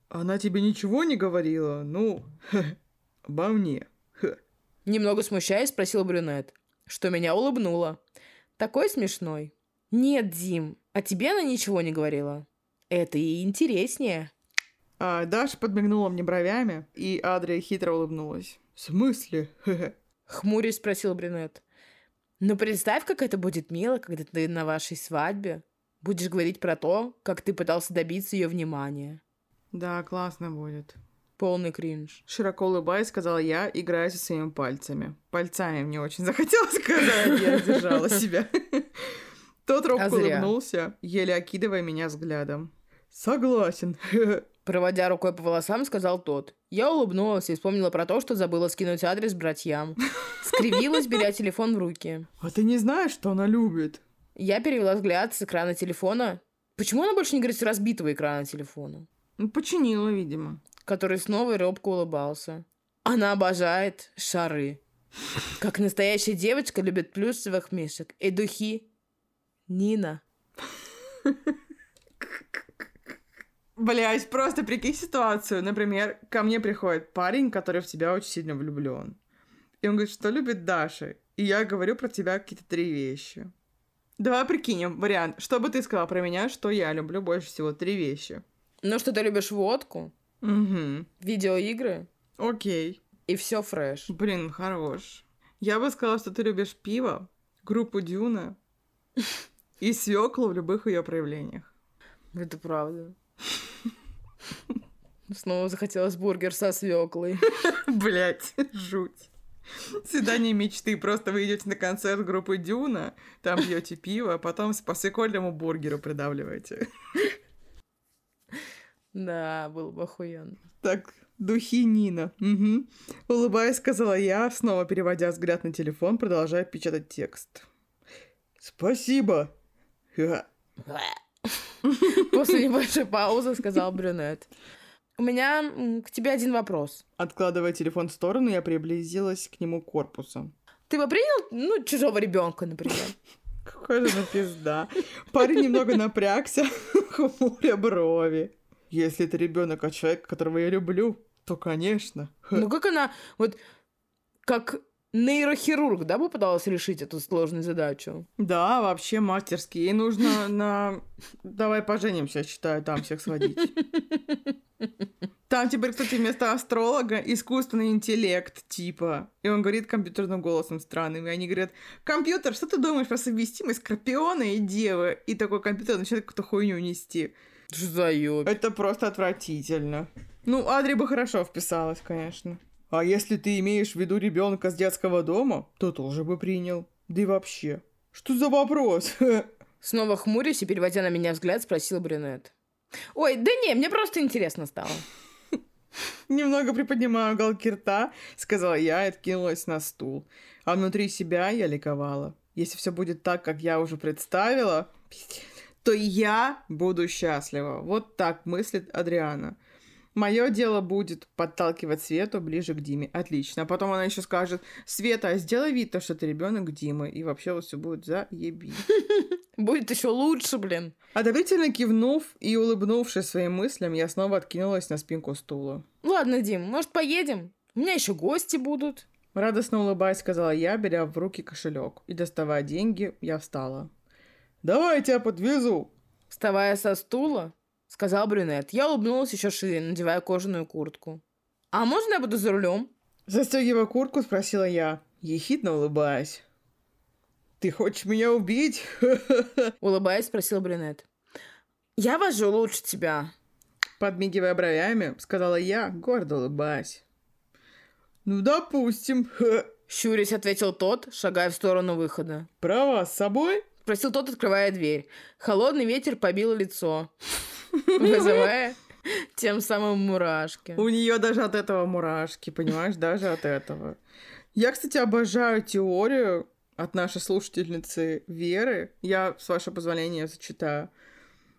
[SPEAKER 1] она тебе ничего не говорила? Ну, обо мне.
[SPEAKER 2] Немного смущаясь, спросил брюнет, что меня улыбнуло. Такой смешной. Нет, Дим, а тебе она ничего не говорила? Это и интереснее.
[SPEAKER 1] А Даша подмигнула мне бровями, и Адрия хитро улыбнулась. «В смысле?»
[SPEAKER 2] Хмурясь спросил брюнет. «Ну представь, как это будет мило, когда ты на вашей свадьбе будешь говорить про то, как ты пытался добиться ее внимания».
[SPEAKER 1] «Да, классно будет».
[SPEAKER 2] Полный кринж.
[SPEAKER 1] Широко улыбаясь, сказала я, играя со своими пальцами. Пальцами мне очень захотелось сказать, я сдержала себя. Тот робко а улыбнулся, еле окидывая меня взглядом. «Согласен».
[SPEAKER 2] Проводя рукой по волосам, сказал тот. Я улыбнулась и вспомнила про то, что забыла скинуть адрес братьям. Скривилась, беря телефон в руки.
[SPEAKER 1] «А ты не знаешь, что она любит?»
[SPEAKER 2] Я перевела взгляд с экрана телефона. Почему она больше не говорит с разбитого экрана телефона?
[SPEAKER 1] Ну, починила, видимо.
[SPEAKER 2] Который снова робко улыбался. Она обожает шары. Как настоящая девочка любит плюшевых мишек и духи Нина.
[SPEAKER 1] Блять, просто прикинь ситуацию. Например, ко мне приходит парень, который в тебя очень сильно влюблен. И он говорит, что любит Даша. И я говорю про тебя какие-то три вещи. Давай прикинем вариант. Что бы ты сказала про меня, что я люблю больше всего? Три вещи.
[SPEAKER 2] Ну, что ты любишь водку,
[SPEAKER 1] Угу.
[SPEAKER 2] видеоигры
[SPEAKER 1] Окей.
[SPEAKER 2] и все фреш.
[SPEAKER 1] Блин, хорош. Я бы сказала, что ты любишь пиво, группу Дюна и свеклу в любых ее проявлениях.
[SPEAKER 2] Это правда. Снова захотелось бургер со свеклой.
[SPEAKER 1] Блять, жуть. Свидание мечты. Просто вы идете на концерт группы Дюна, там пьете пиво, а потом по свекольному бургеру придавливаете.
[SPEAKER 2] Да, было бы охуенно.
[SPEAKER 1] Так, духи Нина. Угу. Улыбаясь, сказала я, снова переводя взгляд на телефон, продолжая печатать текст. Спасибо.
[SPEAKER 2] После небольшой паузы сказал брюнет. У меня к тебе один вопрос.
[SPEAKER 1] Откладывая телефон в сторону, я приблизилась к нему корпусом.
[SPEAKER 2] Ты бы принял, ну, чужого ребенка, например?
[SPEAKER 1] Какая же пизда. Парень немного напрягся, хмуря брови. Если это ребенок от человека, которого я люблю, то, конечно.
[SPEAKER 2] Ну как она, вот, как нейрохирург, да, попыталась решить эту сложную задачу?
[SPEAKER 1] Да, вообще мастерски. Ей нужно на... Давай поженимся, считаю, там всех сводить. Там теперь, кстати, вместо астролога искусственный интеллект, типа. И он говорит компьютерным голосом странным. И они говорят, компьютер, что ты думаешь про совместимость Скорпиона и Девы? И такой компьютер начинает какую-то хуйню нести.
[SPEAKER 2] Что за ёб?
[SPEAKER 1] Это просто отвратительно. Ну, Адри бы хорошо вписалась, конечно. А если ты имеешь в виду ребенка с детского дома, то тоже бы принял. Да и вообще. Что за вопрос?
[SPEAKER 2] Снова хмурясь и переводя на меня взгляд, спросил брюнет. Ой, да не, мне просто интересно стало.
[SPEAKER 1] Немного приподнимая уголки рта, сказала я и откинулась на стул. А внутри себя я ликовала. Если все будет так, как я уже представила, то я буду счастлива. Вот так мыслит Адриана. Мое дело будет подталкивать Свету ближе к Диме. Отлично. А потом она еще скажет, Света, сделай вид, то, что ты ребенок Димы. И вообще вот все будет заеби.
[SPEAKER 2] Будет еще лучше, блин.
[SPEAKER 1] Одобрительно кивнув и улыбнувшись своим мыслям, я снова откинулась на спинку стула.
[SPEAKER 2] Ладно, Дим, может, поедем? У меня еще гости будут.
[SPEAKER 1] Радостно улыбаясь, сказала я, беря в руки кошелек. И доставая деньги, я встала. «Давай я тебя подвезу!»
[SPEAKER 2] Вставая со стула, сказал брюнет. Я улыбнулась еще шире, надевая кожаную куртку. «А можно я буду за рулем?»
[SPEAKER 1] Застегивая куртку, спросила я, ехидно улыбаясь. «Ты хочешь меня убить?»
[SPEAKER 2] Улыбаясь, спросил брюнет. «Я вожу лучше тебя».
[SPEAKER 1] Подмигивая бровями, сказала я, гордо улыбаясь. «Ну, допустим».
[SPEAKER 2] Щурясь, ответил тот, шагая в сторону выхода.
[SPEAKER 1] «Права с собой?»
[SPEAKER 2] Спросил тот, открывая дверь. Холодный ветер побил лицо, вызывая тем самым мурашки.
[SPEAKER 1] У нее даже от этого мурашки, понимаешь, даже от этого. Я, кстати, обожаю теорию от нашей слушательницы Веры. Я, с вашего позволения, зачитаю.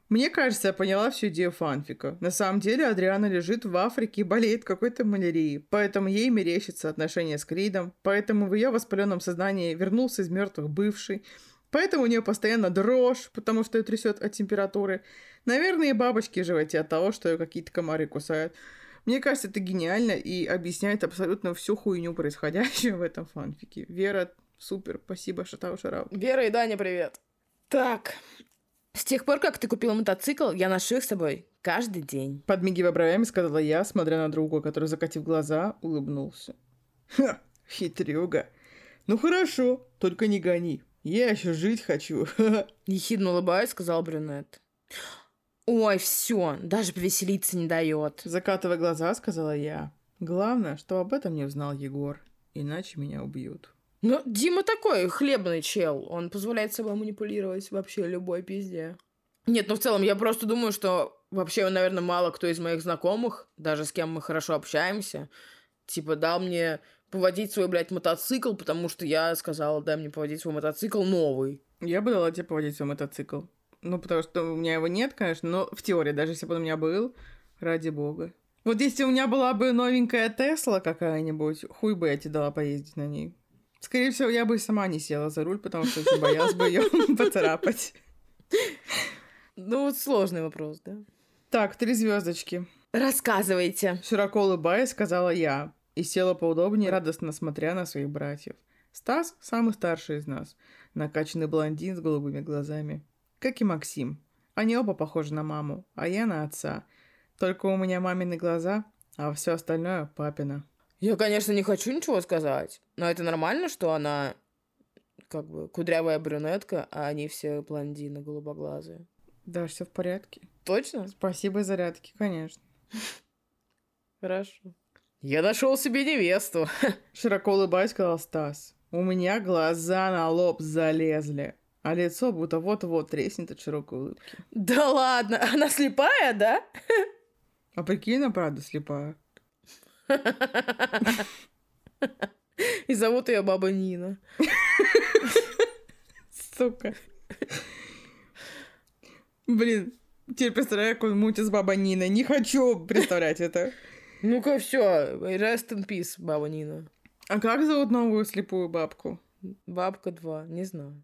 [SPEAKER 1] Мне кажется, я поняла всю идею фанфика. На самом деле Адриана лежит в Африке и болеет какой-то малярией, поэтому ей мерещится отношения с Кридом, поэтому в ее воспаленном сознании вернулся из мертвых бывший, поэтому у нее постоянно дрожь, потому что ее трясет от температуры. Наверное, и бабочки живете от того, что ее какие-то комары кусают. Мне кажется, это гениально и объясняет абсолютно всю хуйню, происходящую в этом фанфике. Вера, супер, спасибо, Шатау Шарау.
[SPEAKER 2] Вера и Даня, привет. Так, с тех пор, как ты купила мотоцикл, я ношу их с собой каждый день.
[SPEAKER 1] Подмигивая бровями, сказала я, смотря на друга, который, закатив глаза, улыбнулся. Ха, хитрюга. Ну хорошо, только не гони. Я еще жить хочу.
[SPEAKER 2] Ехидно улыбаясь, сказал брюнет. Ой, все, даже повеселиться не дает.
[SPEAKER 1] Закатывая глаза, сказала я. Главное, что об этом не узнал Егор, иначе меня убьют.
[SPEAKER 2] Ну, Дима такой хлебный чел. Он позволяет собой манипулировать вообще любой пизде. Нет, ну в целом, я просто думаю, что вообще, наверное, мало кто из моих знакомых, даже с кем мы хорошо общаемся, типа, дал мне поводить свой, блядь, мотоцикл, потому что я сказала, дай мне поводить свой мотоцикл новый.
[SPEAKER 1] Я бы дала тебе поводить свой мотоцикл. Ну, потому что у меня его нет, конечно, но в теории, даже если бы он у меня был, ради бога. Вот если у меня была бы новенькая Тесла какая-нибудь, хуй бы я тебе дала поездить на ней. Скорее всего, я бы сама не села за руль, потому что очень боялась бы ее поцарапать.
[SPEAKER 2] Ну, вот сложный вопрос, да?
[SPEAKER 1] Так, три звездочки.
[SPEAKER 2] Рассказывайте.
[SPEAKER 1] Широко улыбаясь, сказала я. И села поудобнее, радостно смотря на своих братьев. Стас – самый старший из нас. Накачанный блондин с голубыми глазами. Как и Максим. Они оба похожи на маму, а я на отца. Только у меня мамины глаза, а все остальное – папина.
[SPEAKER 2] Я, конечно, не хочу ничего сказать, но это нормально, что она как бы кудрявая брюнетка, а они все блондины голубоглазые.
[SPEAKER 1] Да, все в порядке.
[SPEAKER 2] Точно?
[SPEAKER 1] Спасибо зарядки, конечно.
[SPEAKER 2] Хорошо. Я нашел себе невесту.
[SPEAKER 1] Широко улыбаясь, сказал Стас. У меня глаза на лоб залезли, а лицо будто вот-вот треснет от широкой улыбки.
[SPEAKER 2] Да ладно, она слепая, да?
[SPEAKER 1] А прикинь, она правда слепая.
[SPEAKER 2] И зовут ее баба Нина.
[SPEAKER 1] Сука. Блин, теперь представляю, как он мутит с баба Нина. Не хочу представлять это.
[SPEAKER 2] Ну-ка, все, rest in peace, баба Нина.
[SPEAKER 1] А как зовут новую слепую бабку?
[SPEAKER 2] Бабка 2, не знаю.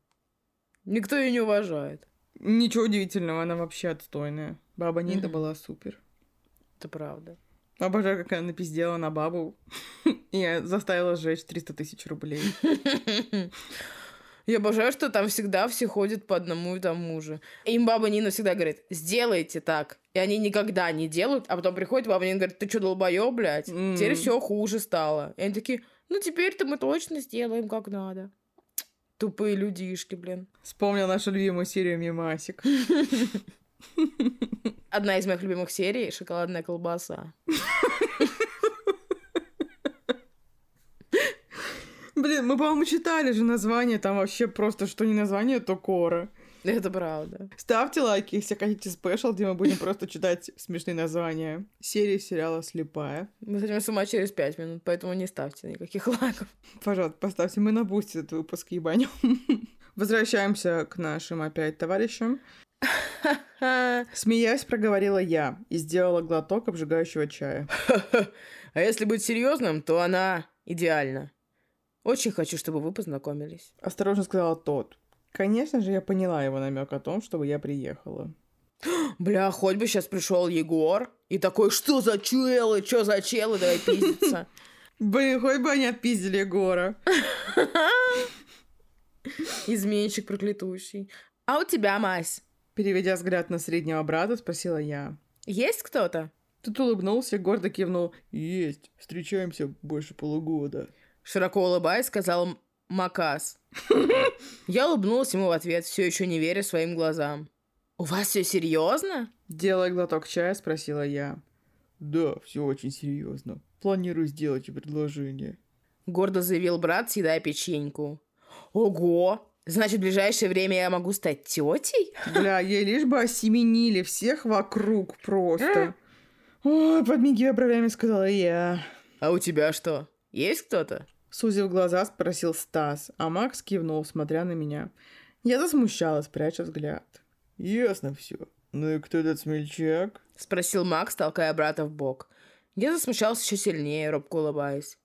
[SPEAKER 2] Никто ее не уважает.
[SPEAKER 1] Ничего удивительного, она вообще отстойная. Баба Нина была супер.
[SPEAKER 2] Это правда.
[SPEAKER 1] Обожаю, как она напиздела на бабу и заставила сжечь 300 тысяч рублей.
[SPEAKER 2] Я обожаю, что там всегда все ходят по одному и тому же. Им баба Нина всегда говорит, сделайте так. И они никогда не делают, а потом приходит баба Нина и говорит, ты что, долбоёб, блядь? Mm. Теперь все хуже стало. И они такие, ну теперь-то мы точно сделаем как надо. Тупые людишки, блин.
[SPEAKER 1] Вспомнил нашу любимую серию Мимасик.
[SPEAKER 2] Одна из моих любимых серий — «Шоколадная колбаса».
[SPEAKER 1] Блин, мы, по-моему, читали же название, там вообще просто что не название, то кора.
[SPEAKER 2] Это правда.
[SPEAKER 1] Ставьте лайки, если хотите спешл, где мы будем просто читать смешные названия. Серии сериала «Слепая».
[SPEAKER 2] Мы сойдем с ума через пять минут, поэтому не ставьте никаких лайков.
[SPEAKER 1] Пожалуйста, поставьте. Мы на бусте этот выпуск ебанем. Возвращаемся к нашим опять товарищам. Смеясь, проговорила я и сделала глоток обжигающего чая.
[SPEAKER 2] А если быть серьезным, то она идеальна. Очень хочу, чтобы вы познакомились.
[SPEAKER 1] Осторожно сказал тот. Конечно же, я поняла его намек о том, чтобы я приехала.
[SPEAKER 2] Бля, хоть бы сейчас пришел Егор и такой, что за челы, что за челы, давай пиздиться.
[SPEAKER 1] Блин, хоть бы они отпиздили Егора.
[SPEAKER 2] Изменщик проклятущий. А у тебя, Мась?
[SPEAKER 1] Переведя взгляд на среднего брата, спросила я.
[SPEAKER 2] Есть кто-то?
[SPEAKER 1] Тут улыбнулся, гордо кивнул. Есть. Встречаемся больше полугода.
[SPEAKER 2] Широко улыбаясь, сказал Макас. Я улыбнулась ему в ответ, все еще не веря своим глазам. «У вас все серьезно?»
[SPEAKER 1] Делая глоток чая, спросила я. Да, все очень серьезно. Планирую сделать предложение.
[SPEAKER 2] Гордо заявил брат, съедая печеньку. Ого! Значит, в ближайшее время я могу стать тетей?
[SPEAKER 1] Бля, ей лишь бы осеменили всех вокруг просто. Ой, подмигивая бровями, сказала я.
[SPEAKER 2] А у тебя что? Есть кто-то?
[SPEAKER 1] Сузив глаза, спросил Стас, а Макс кивнул, смотря на меня. Я засмущалась, пряча взгляд. Ясно все. Ну и кто этот смельчак?
[SPEAKER 2] Спросил Макс, толкая брата в бок. Я засмущался еще сильнее, робко улыбаясь.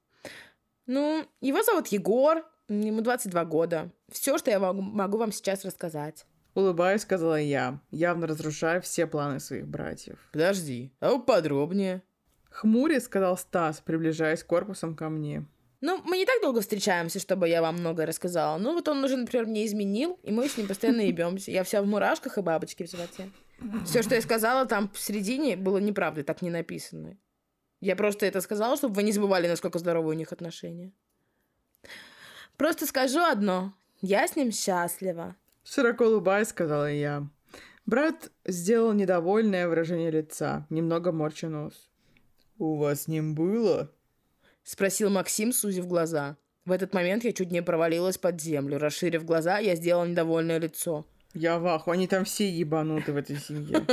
[SPEAKER 2] Ну, его зовут Егор, ему 22 года. Все, что я могу вам сейчас рассказать.
[SPEAKER 1] Улыбаясь, сказала я, явно разрушая все планы своих братьев.
[SPEAKER 2] Подожди, а подробнее?
[SPEAKER 1] Хмуря, сказал Стас, приближаясь корпусом ко мне.
[SPEAKER 2] Ну, мы не так долго встречаемся, чтобы я вам многое рассказала. Ну, вот он уже, например, мне изменил, и мы с ним постоянно ебемся. Я вся в мурашках и бабочки в животе. Все, что я сказала там в середине, было неправдой, так не написано. Я просто это сказала, чтобы вы не забывали, насколько здоровы у них отношения. Просто скажу одно. Я с ним счастлива.
[SPEAKER 1] Широко улыбаясь, сказала я. Брат сделал недовольное выражение лица, немного морча нос. «У вас с ним было?»
[SPEAKER 2] Спросил Максим, сузив глаза. В этот момент я чуть не провалилась под землю. Расширив глаза, я сделала недовольное лицо.
[SPEAKER 1] Я в аху, они там все ебануты в этой семье.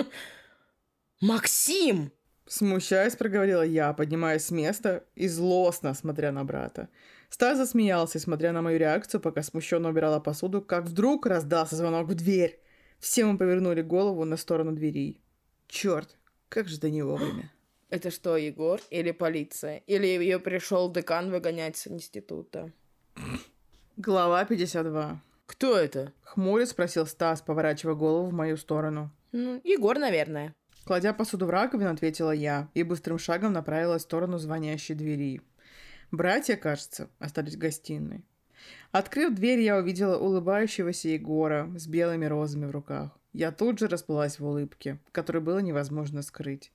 [SPEAKER 2] Максим!
[SPEAKER 1] Смущаясь, проговорила я, поднимаясь с места и злостно смотря на брата. Стас засмеялся, смотря на мою реакцию, пока смущенно убирала посуду, как вдруг раздался звонок в дверь. Все мы повернули голову на сторону дверей. Черт, как же до не вовремя.
[SPEAKER 2] Это что, Егор? Или полиция? Или ее пришел декан выгонять с института?
[SPEAKER 1] Глава 52.
[SPEAKER 2] Кто это?
[SPEAKER 1] Хмурец спросил Стас, поворачивая голову в мою сторону.
[SPEAKER 2] Ну, Егор, наверное.
[SPEAKER 1] Кладя посуду в раковину, ответила я и быстрым шагом направилась в сторону звонящей двери. Братья, кажется, остались в гостиной. Открыв дверь, я увидела улыбающегося Егора с белыми розами в руках. Я тут же расплылась в улыбке, которую было невозможно скрыть.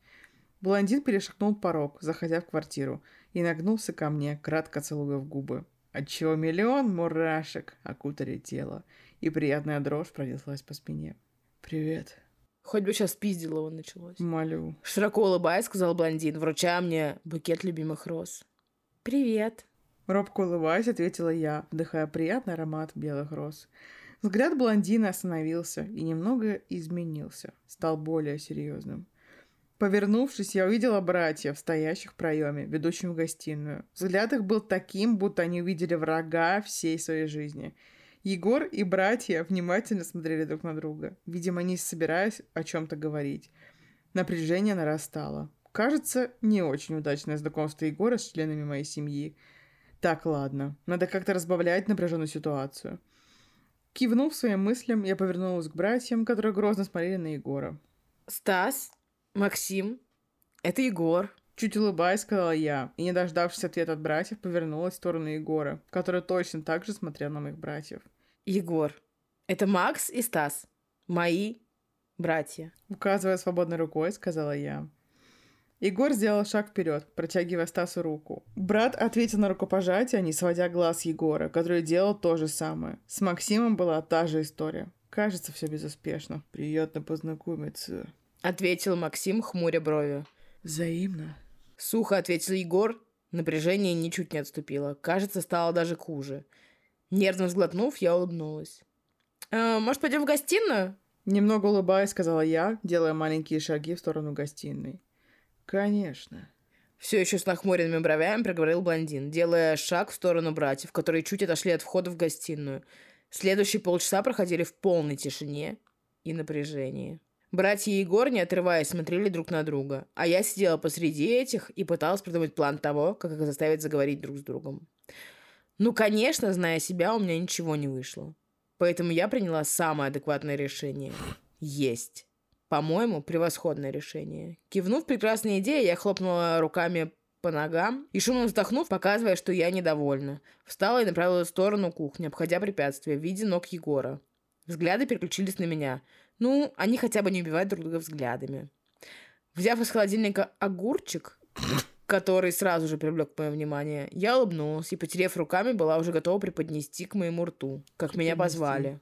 [SPEAKER 1] Блондин перешагнул порог, заходя в квартиру, и нагнулся ко мне, кратко целуя в губы, отчего миллион мурашек окутали тело, и приятная дрожь пронеслась по спине. «Привет».
[SPEAKER 2] Хоть бы сейчас пиздил его началось.
[SPEAKER 1] Молю.
[SPEAKER 2] Широко улыбаясь, сказал блондин, вручая мне букет любимых роз. «Привет».
[SPEAKER 1] Робко улыбаясь, ответила я, вдыхая приятный аромат белых роз. Взгляд блондина остановился и немного изменился, стал более серьезным. Повернувшись, я увидела братьев, стоящих в проеме, ведущим в гостиную. Взгляд их был таким, будто они увидели врага всей своей жизни. Егор и братья внимательно смотрели друг на друга, видимо, не собираясь о чем-то говорить. Напряжение нарастало. Кажется, не очень удачное знакомство Егора с членами моей семьи. Так, ладно, надо как-то разбавлять напряженную ситуацию. Кивнув своим мыслям, я повернулась к братьям, которые грозно смотрели на Егора.
[SPEAKER 2] «Стас, Максим, это Егор.
[SPEAKER 1] Чуть улыбаясь, сказала я, и, не дождавшись ответа от братьев, повернулась в сторону Егора, который точно так же смотрел на моих братьев.
[SPEAKER 2] Егор, это Макс и Стас, мои братья.
[SPEAKER 1] Указывая свободной рукой, сказала я. Егор сделал шаг вперед, протягивая Стасу руку. Брат ответил на рукопожатие, не сводя глаз Егора, который делал то же самое. С Максимом была та же история. Кажется, все безуспешно. Приятно познакомиться.
[SPEAKER 2] Ответил Максим, хмуря брови.
[SPEAKER 1] Взаимно.
[SPEAKER 2] Сухо ответил Егор. Напряжение ничуть не отступило. Кажется, стало даже хуже. Нервно взглотнув, я улыбнулась. «Э, «Может, пойдем в гостиную?»
[SPEAKER 1] Немного улыбаясь, сказала я, делая маленькие шаги в сторону гостиной. «Конечно».
[SPEAKER 2] Все еще с нахмуренными бровями проговорил блондин, делая шаг в сторону братьев, которые чуть отошли от входа в гостиную. Следующие полчаса проходили в полной тишине и напряжении. Братья Егор, не отрываясь, смотрели друг на друга, а я сидела посреди этих и пыталась придумать план того, как их заставить заговорить друг с другом. Ну, конечно, зная себя, у меня ничего не вышло. Поэтому я приняла самое адекватное решение. Есть. По-моему, превосходное решение. Кивнув прекрасной идее, я хлопнула руками по ногам и шумно вздохнув, показывая, что я недовольна. Встала и направилась в сторону кухни, обходя препятствия в виде ног Егора. Взгляды переключились на меня. Ну, они хотя бы не убивают друг друга взглядами. Взяв из холодильника огурчик, который сразу же привлек мое внимание, я улыбнулась и, потерев руками, была уже готова преподнести к моему рту, как меня позвали.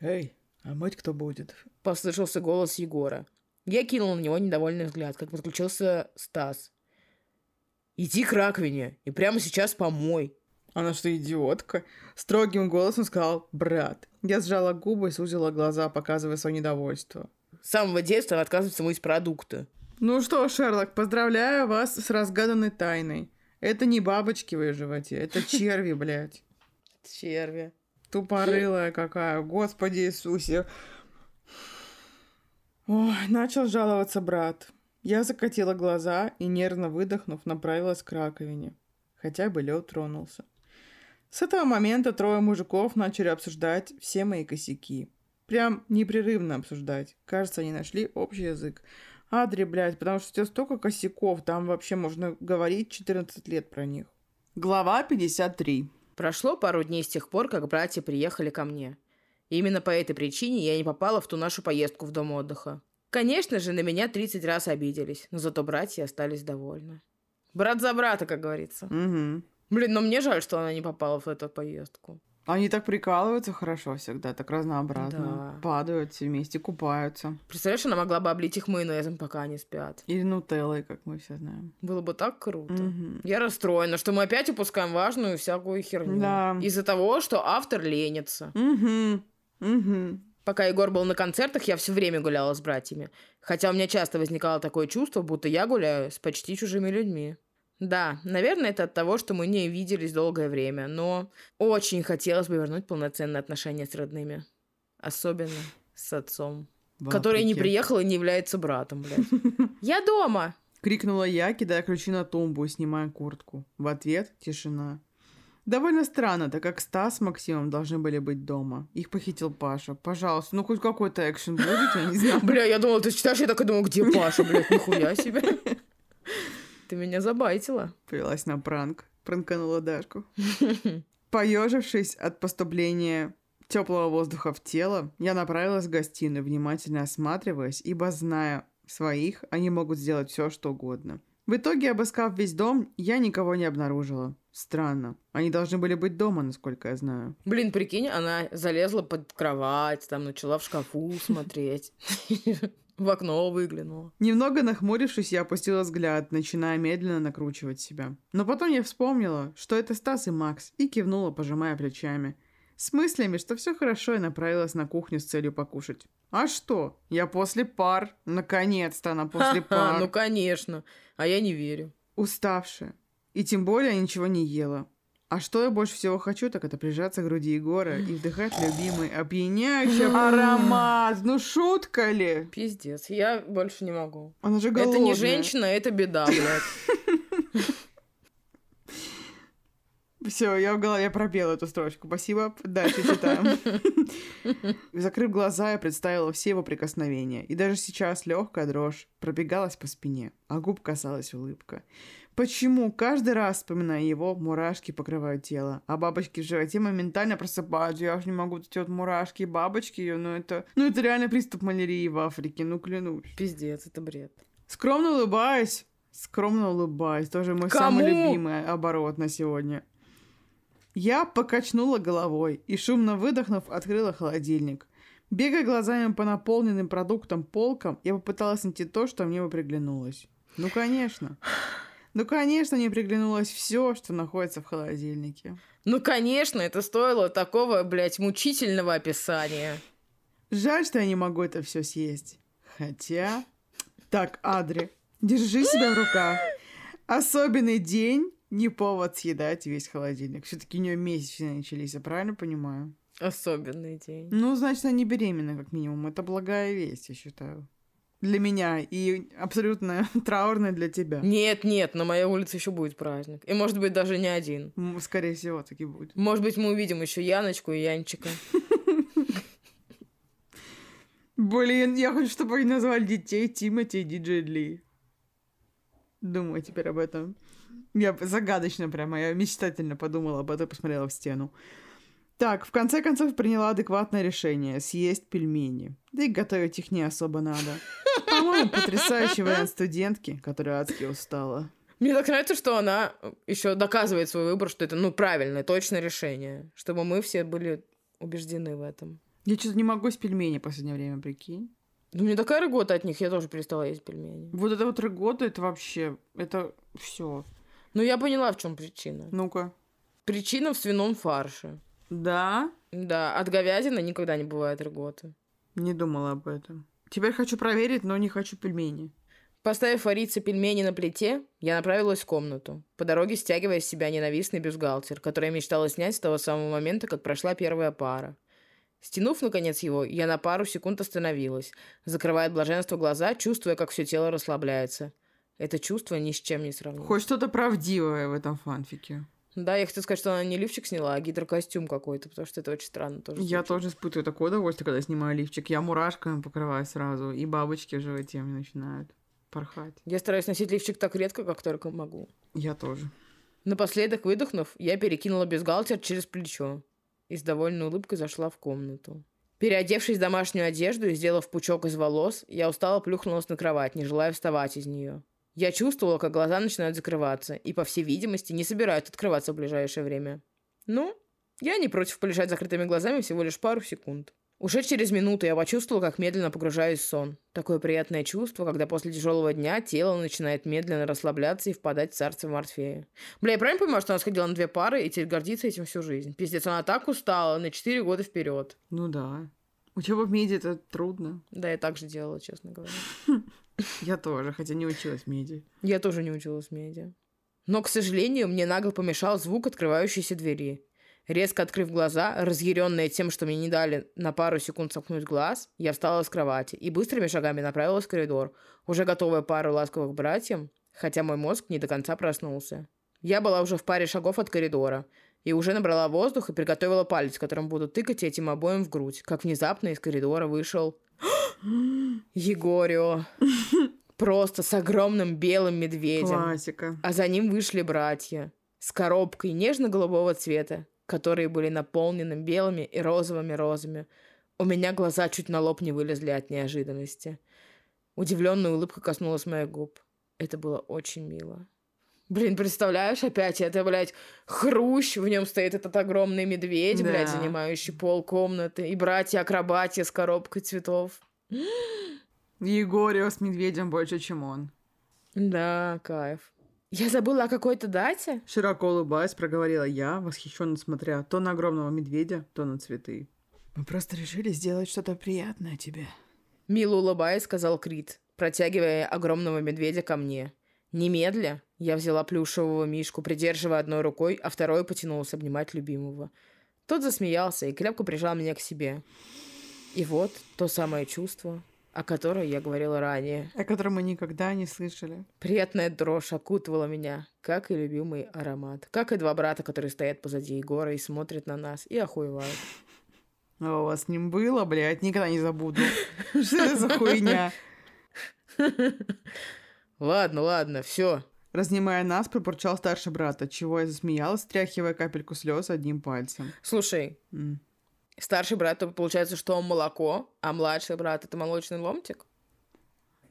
[SPEAKER 1] Эй, а мыть кто будет?
[SPEAKER 2] Послышался голос Егора. Я кинул на него недовольный взгляд, как подключился Стас. Иди к раковине и прямо сейчас помой.
[SPEAKER 1] Она что, идиотка? Строгим голосом сказал «брат». Я сжала губы и сузила глаза, показывая свое недовольство.
[SPEAKER 2] С самого детства отказывается мыть продукты.
[SPEAKER 1] Ну что, Шерлок, поздравляю вас с разгаданной тайной. Это не бабочки в ее животе, это черви, блядь.
[SPEAKER 2] Черви.
[SPEAKER 1] Тупорылая какая, господи Иисусе. Ой, начал жаловаться брат. Я закатила глаза и, нервно выдохнув, направилась к раковине. Хотя бы лед тронулся. С этого момента трое мужиков начали обсуждать все мои косяки. Прям непрерывно обсуждать. Кажется, они нашли общий язык. Адри, блядь, потому что у тебя столько косяков, там вообще можно говорить 14 лет про них. Глава 53.
[SPEAKER 2] Прошло пару дней с тех пор, как братья приехали ко мне. И именно по этой причине я не попала в ту нашу поездку в дом отдыха. Конечно же, на меня 30 раз обиделись, но зато братья остались довольны. Брат за брата, как говорится.
[SPEAKER 1] Угу.
[SPEAKER 2] Блин, но мне жаль, что она не попала в эту поездку.
[SPEAKER 1] Они так прикалываются хорошо всегда, так разнообразно.
[SPEAKER 2] Да.
[SPEAKER 1] Падают все вместе, купаются.
[SPEAKER 2] Представляешь, она могла бы облить их майонезом, пока они спят.
[SPEAKER 1] Или нутеллой, как мы все знаем.
[SPEAKER 2] Было бы так круто.
[SPEAKER 1] Мгм.
[SPEAKER 2] Я расстроена, что мы опять упускаем важную всякую херню.
[SPEAKER 1] Да.
[SPEAKER 2] Из-за того, что автор ленится.
[SPEAKER 1] Угу. Угу.
[SPEAKER 2] Пока Егор был на концертах, я все время гуляла с братьями. Хотя у меня часто возникало такое чувство, будто я гуляю с почти чужими людьми. Да, наверное, это от того, что мы не виделись долгое время, но очень хотелось бы вернуть полноценные отношения с родными. Особенно с отцом. который не приехал и не является братом, блядь. Я дома!
[SPEAKER 1] Крикнула я, кидая ключи на тумбу и снимая куртку. В ответ тишина. Довольно странно, так как Стас с Максимом должны были быть дома. Их похитил Паша. Пожалуйста, ну хоть какой-то экшен будет, я не знаю.
[SPEAKER 2] Бля, я думала, ты читаешь, я так и думала, где Паша, блядь, нихуя себе. Ты меня забайтила.
[SPEAKER 1] Повелась на пранк. Пранканула Дашку. Поежившись от поступления теплого воздуха в тело, я направилась в гостиную, внимательно осматриваясь, ибо зная своих, они могут сделать все, что угодно. В итоге, обыскав весь дом, я никого не обнаружила. Странно. Они должны были быть дома, насколько я знаю.
[SPEAKER 2] Блин, прикинь, она залезла под кровать, там начала в шкафу смотреть. В окно выглянула.
[SPEAKER 1] Немного нахмурившись, я опустила взгляд, начиная медленно накручивать себя. Но потом я вспомнила, что это Стас и Макс, и кивнула, пожимая плечами. С мыслями, что все хорошо, я направилась на кухню с целью покушать. А что? Я после пар. Наконец-то она после пар.
[SPEAKER 2] ну конечно. А я не верю.
[SPEAKER 1] Уставшая. И тем более ничего не ела. А что я больше всего хочу, так это прижаться к груди Егора и вдыхать любимый опьяняющий аромат. Ну шутка ли?
[SPEAKER 2] Пиздец, я больше не могу.
[SPEAKER 1] Она же голодная.
[SPEAKER 2] Это не женщина, это беда, блядь.
[SPEAKER 1] Все, я в голове пробела эту строчку. Спасибо. Дальше читаем. Закрыв глаза, я представила все его прикосновения. И даже сейчас легкая дрожь пробегалась по спине, а губ касалась улыбка. Почему каждый раз, вспоминая его, мурашки покрывают тело, а бабочки в животе моментально просыпаются? Я уж не могу эти вот мурашки и бабочки, ну это... Ну это реально приступ малярии в Африке, ну клянусь.
[SPEAKER 2] Пиздец, это бред.
[SPEAKER 1] Скромно улыбаюсь. Скромно улыбаюсь. Тоже мой
[SPEAKER 2] Кому?
[SPEAKER 1] самый любимый оборот на сегодня. Я покачнула головой и, шумно выдохнув, открыла холодильник. Бегая глазами по наполненным продуктам полкам, я попыталась найти то, что мне бы приглянулось. Ну, конечно. Ну, конечно, мне приглянулось все, что находится в холодильнике.
[SPEAKER 2] Ну, конечно, это стоило такого, блядь, мучительного описания.
[SPEAKER 1] Жаль, что я не могу это все съесть. Хотя... Так, Адри, держи себя в руках. Особенный день не повод съедать весь холодильник. Все-таки у нее месячные начались, я правильно понимаю?
[SPEAKER 2] Особенный день.
[SPEAKER 1] Ну, значит, она не беременна, как минимум. Это благая весть, я считаю. Для меня и абсолютно траурная для тебя.
[SPEAKER 2] Нет, нет, на моей улице еще будет праздник. И может быть даже не один.
[SPEAKER 1] Скорее всего, таки будет.
[SPEAKER 2] Может быть, мы увидим еще Яночку и Янчика.
[SPEAKER 1] Блин, я хочу, чтобы они назвали детей Тимати и Диджей Ли. Думаю теперь об этом. Я загадочно прямо, я мечтательно подумала об этом, посмотрела в стену. Так, в конце концов приняла адекватное решение съесть пельмени. Да и готовить их не особо надо. По-моему, потрясающий вариант студентки, которая адски устала.
[SPEAKER 2] Мне так нравится, что она еще доказывает свой выбор, что это, ну, правильное, точное решение. Чтобы мы все были убеждены в этом.
[SPEAKER 1] Я что-то не могу с пельмени в последнее время, прикинь.
[SPEAKER 2] Ну, мне такая рыгота от них, я тоже перестала есть пельмени.
[SPEAKER 1] Вот это вот рыгота, это вообще, это все.
[SPEAKER 2] Ну, я поняла, в чем причина.
[SPEAKER 1] Ну-ка.
[SPEAKER 2] Причина в свином фарше.
[SPEAKER 1] Да?
[SPEAKER 2] Да, от говядины никогда не бывает рыготы.
[SPEAKER 1] Не думала об этом. Теперь хочу проверить, но не хочу пельмени.
[SPEAKER 2] Поставив вариться пельмени на плите, я направилась в комнату, по дороге стягивая с себя ненавистный бюстгальтер, который я мечтала снять с того самого момента, как прошла первая пара. Стянув, наконец, его, я на пару секунд остановилась, закрывая от блаженства глаза, чувствуя, как все тело расслабляется. Это чувство ни с чем не сравнить.
[SPEAKER 1] Хоть что-то правдивое в этом фанфике.
[SPEAKER 2] Да, я хотела сказать, что она не лифчик сняла, а гидрокостюм какой-то, потому что это очень странно тоже.
[SPEAKER 1] Я
[SPEAKER 2] звучит.
[SPEAKER 1] тоже испытываю такое удовольствие, когда снимаю лифчик. Я мурашками покрываю сразу, и бабочки в животе мне начинают порхать.
[SPEAKER 2] Я стараюсь носить лифчик так редко, как только могу.
[SPEAKER 1] Я тоже.
[SPEAKER 2] Напоследок выдохнув, я перекинула бюстгальтер через плечо и с довольной улыбкой зашла в комнату. Переодевшись в домашнюю одежду и сделав пучок из волос, я устало плюхнулась на кровать, не желая вставать из нее. Я чувствовала, как глаза начинают закрываться, и, по всей видимости, не собираются открываться в ближайшее время. Ну, я не против полежать закрытыми глазами всего лишь пару секунд. Уже через минуту я почувствовала, как медленно погружаюсь в сон. Такое приятное чувство, когда после тяжелого дня тело начинает медленно расслабляться и впадать в царство Морфея. Бля, я правильно понимаю, что она сходила на две пары и теперь гордится этим всю жизнь? Пиздец, она так устала на 4 года вперед.
[SPEAKER 1] Ну да. Учеба в меди это трудно.
[SPEAKER 2] Да, я так же делала, честно говоря.
[SPEAKER 1] Я тоже, хотя не училась меди.
[SPEAKER 2] Я тоже не училась медиа. Но, к сожалению, мне нагло помешал звук открывающейся двери. Резко открыв глаза, разъяренная тем, что мне не дали на пару секунд сомкнуть глаз, я встала с кровати и быстрыми шагами направилась в коридор, уже готовая пару ласковых братьям, хотя мой мозг не до конца проснулся. Я была уже в паре шагов от коридора и уже набрала воздух и приготовила палец, которым буду тыкать этим обоим в грудь, как внезапно из коридора вышел... Егорио. Просто с огромным белым медведем.
[SPEAKER 1] Классика.
[SPEAKER 2] А за ним вышли братья с коробкой нежно-голубого цвета, которые были наполнены белыми и розовыми розами. У меня глаза чуть на лоб не вылезли от неожиданности. Удивленная улыбка коснулась моих губ. Это было очень мило. Блин, представляешь, опять это, блядь, хрущ, в нем стоит этот огромный медведь, блядь,
[SPEAKER 1] Да.
[SPEAKER 2] занимающий пол комнаты, и братья-акробатия с коробкой цветов.
[SPEAKER 1] Егорио с медведем больше, чем он.
[SPEAKER 2] Да, кайф. Я забыла о какой-то дате?
[SPEAKER 1] Широко улыбаясь, проговорила я, восхищенно смотря то на огромного медведя, то на цветы. Мы просто решили сделать что-то приятное тебе.
[SPEAKER 2] Мило улыбаясь, сказал Крит, протягивая огромного медведя ко мне. Немедля я взяла плюшевого мишку, придерживая одной рукой, а второй потянулась обнимать любимого. Тот засмеялся и крепко прижал меня к себе. И вот то самое чувство, о котором я говорила ранее.
[SPEAKER 1] О котором мы никогда не слышали.
[SPEAKER 2] Приятная дрожь окутывала меня, как и любимый аромат. Как и два брата, которые стоят позади Егора и смотрят на нас и охуевают.
[SPEAKER 1] А у вас с ним было, блядь, никогда не забуду. Что это за хуйня?
[SPEAKER 2] Ладно, ладно, все.
[SPEAKER 1] Разнимая нас, пробурчал старший брат, от чего я засмеялась, стряхивая капельку слез одним пальцем.
[SPEAKER 2] Слушай. Старший брат, то получается, что он молоко, а младший брат это молочный ломтик?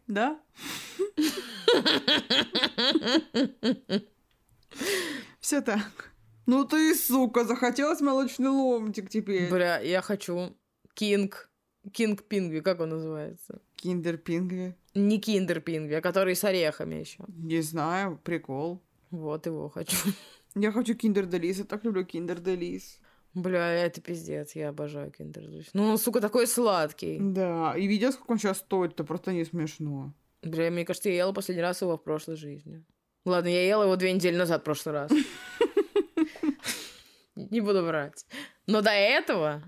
[SPEAKER 1] Да? Все так. Ну ты, сука, захотелось молочный ломтик теперь.
[SPEAKER 2] Бля, я хочу кинг, кинг Pingui, как он называется?
[SPEAKER 1] Kinder Pingui.
[SPEAKER 2] Не Kinder Pingui, а который с орехами еще.
[SPEAKER 1] Не знаю, прикол.
[SPEAKER 2] Вот его хочу.
[SPEAKER 1] Я хочу Kinder Délice, я так люблю Kinder Délice.
[SPEAKER 2] Бля, это пиздец, я обожаю киндер Ну, он, сука, такой сладкий.
[SPEAKER 1] Да, и видел, сколько он сейчас стоит, это просто не смешно.
[SPEAKER 2] Бля, мне кажется, я ела последний раз его в прошлой жизни. Ладно, я ела его две недели назад в прошлый раз. Не буду врать. Но до этого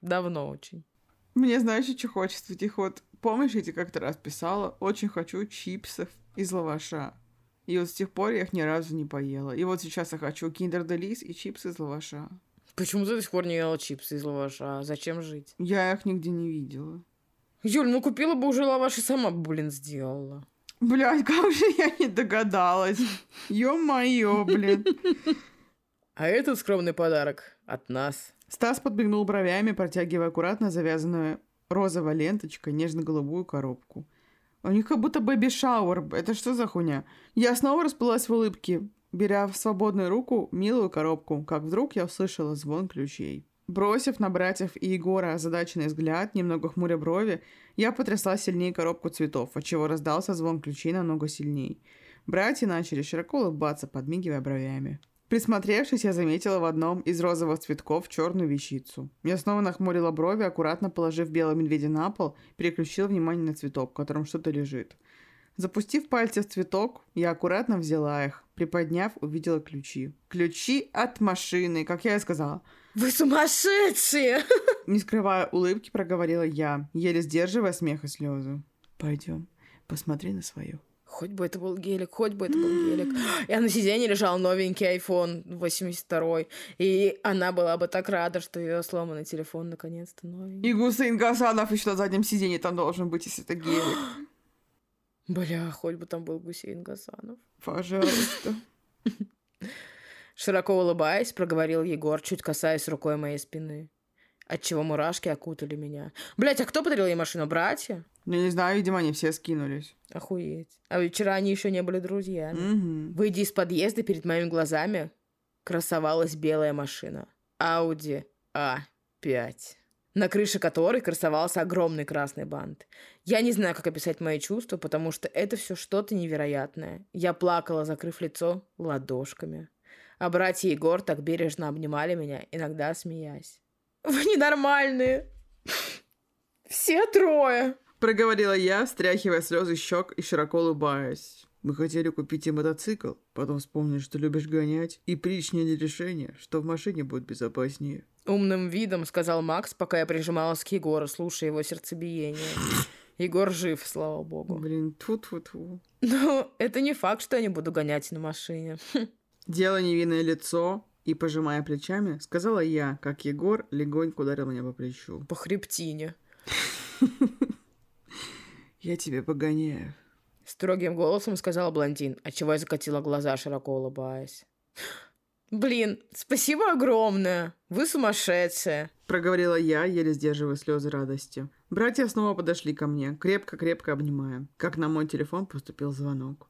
[SPEAKER 2] давно очень.
[SPEAKER 1] Мне, знаешь, что хочется? Этих вот... Помнишь, я тебе как-то раз писала? Очень хочу чипсов из лаваша. И вот с тех пор я их ни разу не поела. И вот сейчас я хочу киндер делис и чипсы из лаваша.
[SPEAKER 2] Почему ты до сих пор не ела чипсы из лаваша? Зачем жить?
[SPEAKER 1] Я их нигде не видела.
[SPEAKER 2] Юль, ну купила бы уже лаваш и сама, блин, сделала.
[SPEAKER 1] Блядь, как же я не догадалась. Ё-моё, блин.
[SPEAKER 2] А этот скромный подарок от нас.
[SPEAKER 1] Стас подбегнул бровями, протягивая аккуратно завязанную розовой ленточкой нежно-голубую коробку. У них как будто baby shower. Это что за хуйня? Я снова расплылась в улыбке, беря в свободную руку милую коробку, как вдруг я услышала звон ключей. Бросив на братьев и Егора озадаченный взгляд, немного хмуря брови, я потрясла сильнее коробку цветов, отчего раздался звон ключей намного сильней. Братья начали широко улыбаться, подмигивая бровями. Присмотревшись, я заметила в одном из розовых цветков черную вещицу. Я снова нахмурила брови, аккуратно положив белого медведя на пол, переключила внимание на цветок, в котором что-то лежит. Запустив пальцы в цветок, я аккуратно взяла их. Приподняв, увидела ключи. Ключи от машины, как я и сказала.
[SPEAKER 2] Вы сумасшедшие!
[SPEAKER 1] Не скрывая улыбки, проговорила я, еле сдерживая смех и слезы. Пойдем, посмотри на свою.
[SPEAKER 2] Хоть бы это был гелик, хоть бы это был гелик. Я на сиденье лежал новенький iPhone 82. И она была бы так рада, что ее сломанный телефон наконец-то новенький.
[SPEAKER 1] И Гусейн Гасанов еще на заднем сиденье там должен быть, если это гелик.
[SPEAKER 2] Бля, хоть бы там был Гусейн Гасанов.
[SPEAKER 1] Пожалуйста.
[SPEAKER 2] Широко улыбаясь, проговорил Егор, чуть касаясь рукой моей спины. Отчего мурашки окутали меня. Блять, а кто подарил ей машину? Братья?
[SPEAKER 1] Я не знаю, видимо, они все скинулись.
[SPEAKER 2] Охуеть. А вчера они еще не были друзьями.
[SPEAKER 1] Угу.
[SPEAKER 2] Выйдя из подъезда, перед моими глазами красовалась белая машина. Ауди А5. На крыше которой красовался огромный красный бант. Я не знаю, как описать мои чувства, потому что это все что-то невероятное. Я плакала, закрыв лицо ладошками. А братья Егор так бережно обнимали меня, иногда смеясь. Вы ненормальные. Все трое.
[SPEAKER 1] Проговорила я, встряхивая слезы щек и широко улыбаясь. Мы хотели купить тебе мотоцикл, потом вспомнили, что любишь гонять, и приняли решение, что в машине будет безопаснее.
[SPEAKER 2] Умным видом сказал Макс, пока я прижималась к Егору, слушая его сердцебиение. Егор жив, слава богу.
[SPEAKER 1] Блин, тут вот.
[SPEAKER 2] Ну, это не факт, что я не буду гонять на машине.
[SPEAKER 1] Делая невинное лицо и пожимая плечами, сказала я, как Егор легонько ударил меня по плечу.
[SPEAKER 2] По хребтине.
[SPEAKER 1] Я тебе погоняю.
[SPEAKER 2] Строгим голосом сказала блондин, отчего я закатила глаза, широко улыбаясь. Блин, спасибо огромное. Вы сумасшедшие.
[SPEAKER 1] Проговорила я, еле сдерживая слезы радости. Братья снова подошли ко мне, крепко-крепко обнимая. Как на мой телефон поступил звонок.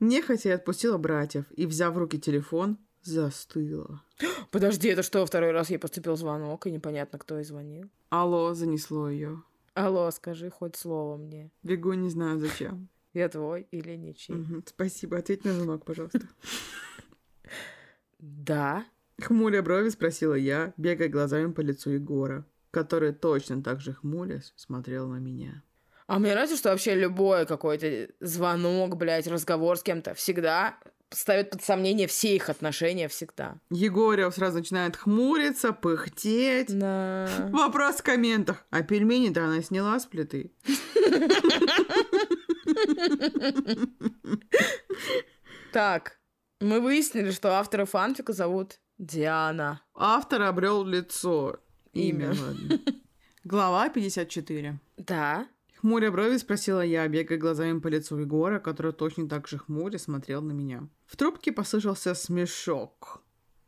[SPEAKER 1] Нехотя я отпустила братьев и, взяв в руки телефон, застыла.
[SPEAKER 2] Подожди, это что, второй раз ей поступил звонок, и непонятно, кто ей звонил?
[SPEAKER 1] Алло, занесло ее.
[SPEAKER 2] Алло, скажи хоть слово мне.
[SPEAKER 1] Бегу, не знаю зачем.
[SPEAKER 2] Я твой или ничей?
[SPEAKER 1] Мгм, Спасибо, ответь на звонок, пожалуйста.
[SPEAKER 2] Да.
[SPEAKER 1] Хмуря брови спросила я, бегая глазами по лицу Егора, который точно так же хмурясь смотрел на меня.
[SPEAKER 2] А мне нравится, что вообще любой какой-то звонок, блядь, разговор с кем-то всегда ставит под сомнение все их отношения всегда.
[SPEAKER 1] Егорев сразу начинает хмуриться, пыхтеть.
[SPEAKER 2] Да.
[SPEAKER 1] Вопрос в комментах. А пельмени-то она сняла с плиты?
[SPEAKER 2] Так, мы выяснили, что автора фанфика зовут Диана.
[SPEAKER 1] Автор обрел лицо. Имя. Глава 54.
[SPEAKER 2] Да.
[SPEAKER 1] Хмуря брови спросила я, бегая глазами по лицу Егора, который точно так же хмуря смотрел на меня. В трубке послышался смешок.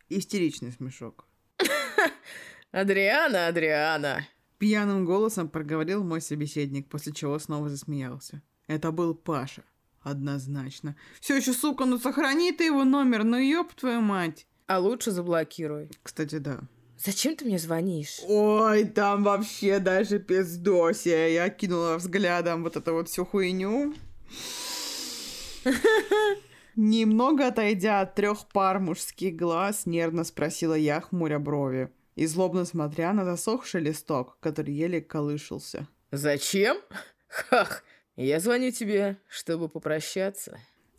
[SPEAKER 1] Истеричный смешок.
[SPEAKER 2] Адриана, Адриана.
[SPEAKER 1] Пьяным голосом проговорил мой собеседник, после чего снова засмеялся. Это был Паша. Однозначно. Все еще, сука, ну сохрани ты его номер, ну ёб твою мать.
[SPEAKER 2] А лучше заблокируй.
[SPEAKER 1] Кстати, да.
[SPEAKER 2] Зачем ты мне звонишь?
[SPEAKER 1] Ой, там вообще даже пиздосия. Я кинула взглядом вот эту вот всю хуйню. Немного отойдя от трех пар мужских глаз, нервно спросила я, хмуря брови, и злобно смотря на засохший листок, который еле колышился.
[SPEAKER 2] Зачем? Хах, я звоню тебе, чтобы попрощаться.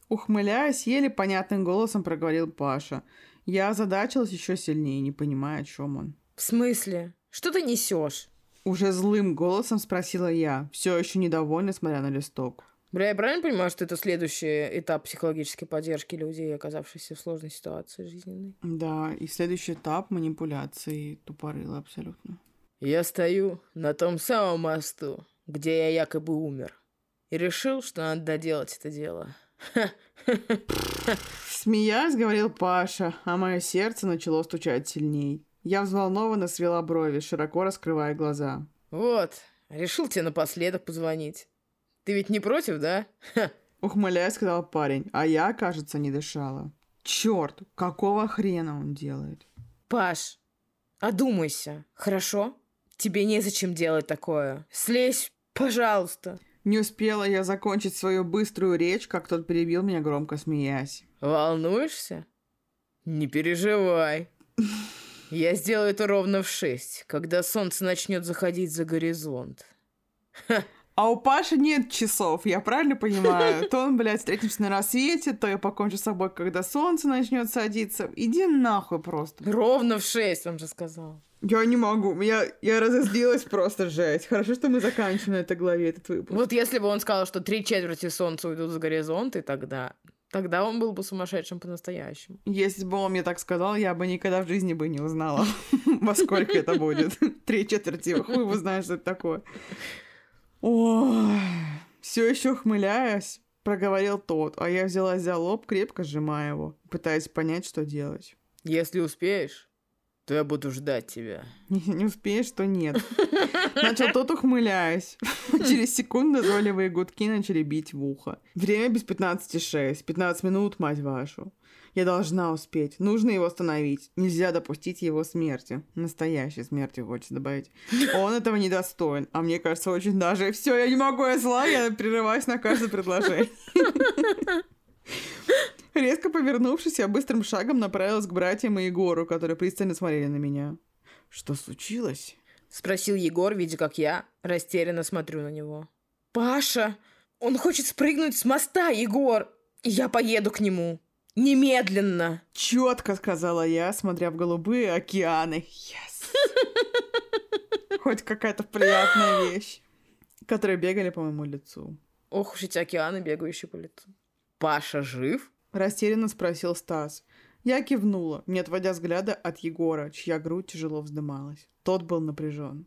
[SPEAKER 1] Ухмыляясь, еле понятным голосом проговорил Паша. Я озадачилась еще сильнее, не понимая, о чем он.
[SPEAKER 2] В смысле? Что ты несешь?
[SPEAKER 1] Уже злым голосом спросила я, все еще недовольна, смотря на листок.
[SPEAKER 2] Бля, я правильно понимаю, что это следующий этап психологической поддержки людей, оказавшихся в сложной ситуации жизненной?
[SPEAKER 1] Да, и следующий этап манипуляции тупорыло абсолютно.
[SPEAKER 2] Я стою на том самом мосту, где я якобы умер, и решил, что надо доделать это дело.
[SPEAKER 1] Смеясь, говорил Паша, а мое сердце начало стучать сильней. Я взволнованно свела брови, широко раскрывая глаза.
[SPEAKER 2] Вот, решил тебе напоследок позвонить. Ты ведь не против, да?
[SPEAKER 1] Ухмыляясь, сказал парень, а я, кажется, не дышала. Черт, какого хрена он делает?
[SPEAKER 2] Паш, одумайся, хорошо? Тебе незачем делать такое. Слезь, пожалуйста.
[SPEAKER 1] Не успела я закончить свою быструю речь, как тот перебил меня, громко смеясь.
[SPEAKER 2] Волнуешься? Не переживай. Я сделаю это ровно в шесть, когда солнце начнет заходить за горизонт.
[SPEAKER 1] А у Паши нет часов, я правильно понимаю? То он, блядь, встретимся на рассвете, то я покончу с собой, когда солнце начнет садиться. Иди нахуй просто.
[SPEAKER 2] Ровно в шесть, он же сказал.
[SPEAKER 1] Я не могу, я, я разозлилась просто жесть. Хорошо, что мы заканчиваем на этой главе этот выпуск.
[SPEAKER 2] Вот если бы он сказал, что три четверти солнца уйдут за горизонт, и тогда... Тогда он был бы сумасшедшим по-настоящему.
[SPEAKER 1] Если бы он мне так сказал, я бы никогда в жизни бы не узнала, во сколько это будет. Три четверти, хуй вы знаешь, что это такое. Все еще хмыляясь, проговорил тот, а я взялась за лоб, крепко сжимая его, пытаясь понять, что делать.
[SPEAKER 2] Если успеешь, то я буду ждать тебя.
[SPEAKER 1] Не, не успеешь, то нет. Начал тот, ухмыляясь. Через секунду назойливые гудки начали бить в ухо. Время без 15,6. 15 минут, мать вашу. Я должна успеть. Нужно его остановить. Нельзя допустить его смерти. Настоящей смерти, хочется добавить. Он этого не достоин. А мне кажется, очень даже... Все, я не могу, я зла, я прерываюсь на каждое предложение. Резко повернувшись, я быстрым шагом направилась к братьям и Егору, которые пристально смотрели на меня. Что случилось?
[SPEAKER 2] Спросил Егор, видя, как я растерянно смотрю на него. Паша, он хочет спрыгнуть с моста, Егор. Я поеду к нему. Немедленно.
[SPEAKER 1] Четко сказала я, смотря в голубые океаны. Yes. Хоть какая-то приятная вещь, которые бегали по моему лицу.
[SPEAKER 2] Ох уж эти океаны, бегающие по лицу. Паша жив?
[SPEAKER 1] Растерянно спросил Стас. Я кивнула, не отводя взгляда от Егора, чья грудь тяжело вздымалась. Тот был напряжен.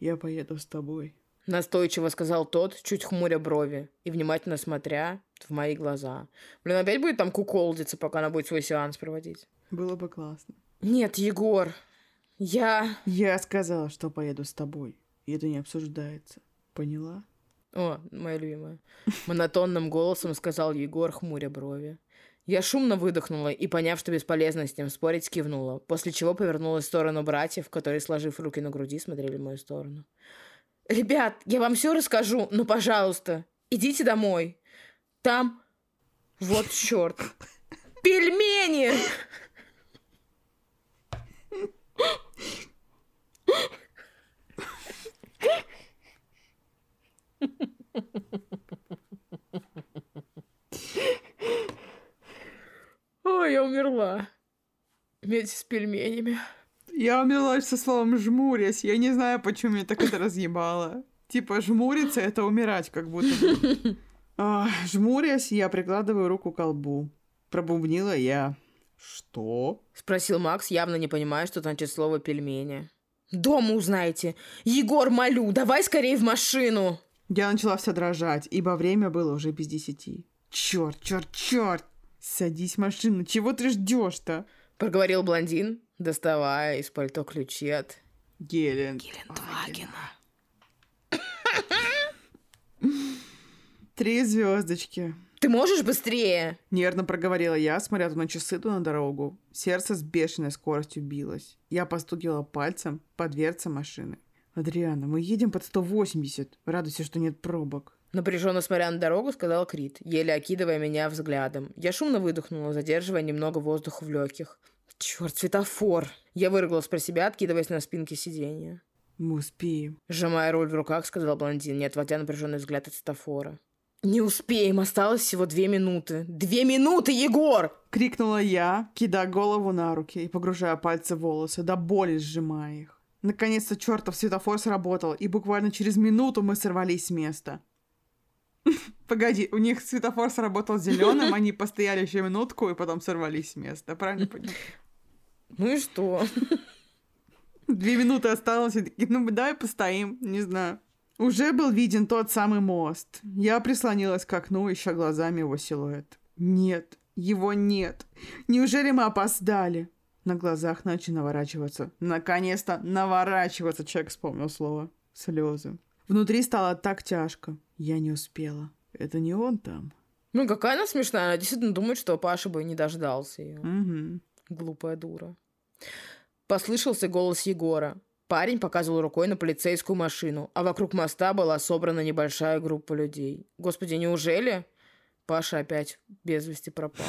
[SPEAKER 1] «Я поеду с тобой», —
[SPEAKER 2] настойчиво сказал тот, чуть хмуря брови и внимательно смотря в мои глаза. Блин, опять будет там куколдиться, пока она будет свой сеанс проводить?
[SPEAKER 1] Было бы классно.
[SPEAKER 2] Нет, Егор, я...
[SPEAKER 1] Я сказала, что поеду с тобой, и это не обсуждается. Поняла?
[SPEAKER 2] О, моя любимая. Монотонным голосом сказал Егор, хмуря брови. Я шумно выдохнула и, поняв, что бесполезно с ним спорить, кивнула, после чего повернулась в сторону братьев, которые, сложив руки на груди, смотрели в мою сторону. «Ребят, я вам все расскажу, но, пожалуйста, идите домой. Там... Вот черт. Пельмени!» Ой, я умерла. Вместе с пельменями.
[SPEAKER 1] Я умерла со словом «жмурясь». Я не знаю, почему меня так это разъебало. Типа, жмуриться — это умирать, как будто бы. А, жмурясь, я прикладываю руку к колбу. Пробубнила я. «Что?»
[SPEAKER 2] — спросил Макс, явно не понимая, что значит слово «пельмени». «Дома узнаете! Егор, молю, давай скорее в машину!»
[SPEAKER 1] Я начала вся дрожать, ибо время было уже без десяти. «Черт, черт, черт! Садись в машину, чего ты ждешь-то?»
[SPEAKER 2] Проговорил блондин, доставая из пальто ключи от...
[SPEAKER 1] Гелен.
[SPEAKER 2] Гелендвагена.
[SPEAKER 1] Три звездочки.
[SPEAKER 2] Ты можешь быстрее?
[SPEAKER 1] Нервно проговорила я, смотря то на часы, то на дорогу. Сердце с бешеной скоростью билось. Я постукивала пальцем по дверце машины. «Адриана, мы едем под 180. Радуйся, что нет пробок».
[SPEAKER 2] Напряженно смотря на дорогу, сказал Крит, еле окидывая меня взглядом. Я шумно выдохнула, задерживая немного воздуха в легких. Черт, светофор! Я выругалась про себя, откидываясь на спинке сиденья.
[SPEAKER 1] «Мы успеем», —
[SPEAKER 2] сжимая руль в руках, сказал блондин, не отводя напряженный взгляд от светофора. Не успеем, осталось всего две минуты. Две минуты, Егор!
[SPEAKER 1] Крикнула я, кидая голову на руки и погружая пальцы в волосы, до боли сжимая их. Наконец-то чертов светофор сработал, и буквально через минуту мы сорвались с места. Погоди, у них светофор сработал зеленым, они постояли еще минутку и потом сорвались с места. Правильно понял?
[SPEAKER 2] Ну и что?
[SPEAKER 1] Две минуты осталось, и такие, ну давай постоим, не знаю. Уже был виден тот самый мост. Я прислонилась к окну, ища глазами его силуэт. Нет, его нет. Неужели мы опоздали? На глазах начали наворачиваться. Наконец-то наворачиваться, человек вспомнил слово. Слезы. Внутри стало так тяжко. Я не успела. Это не он там.
[SPEAKER 2] Ну, какая она смешная. Она действительно думает, что Паша бы не дождался ее.
[SPEAKER 1] Угу.
[SPEAKER 2] Глупая дура. Послышался голос Егора. Парень показывал рукой на полицейскую машину, а вокруг моста была собрана небольшая группа людей. Господи, неужели? Паша опять без вести пропал.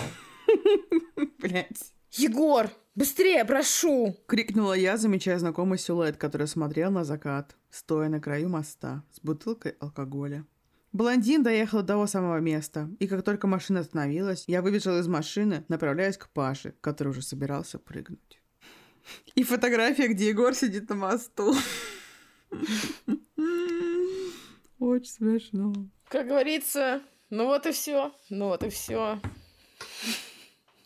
[SPEAKER 1] Блять.
[SPEAKER 2] Егор, быстрее, прошу!
[SPEAKER 1] Крикнула я, замечая знакомый силуэт, который смотрел на закат, стоя на краю моста с бутылкой алкоголя. Блондин доехал до того самого места, и как только машина остановилась, я выбежал из машины, направляясь к Паше, который уже собирался прыгнуть. И фотография, где Егор сидит на мосту. Очень смешно.
[SPEAKER 2] Как говорится, ну вот и все, ну вот и все.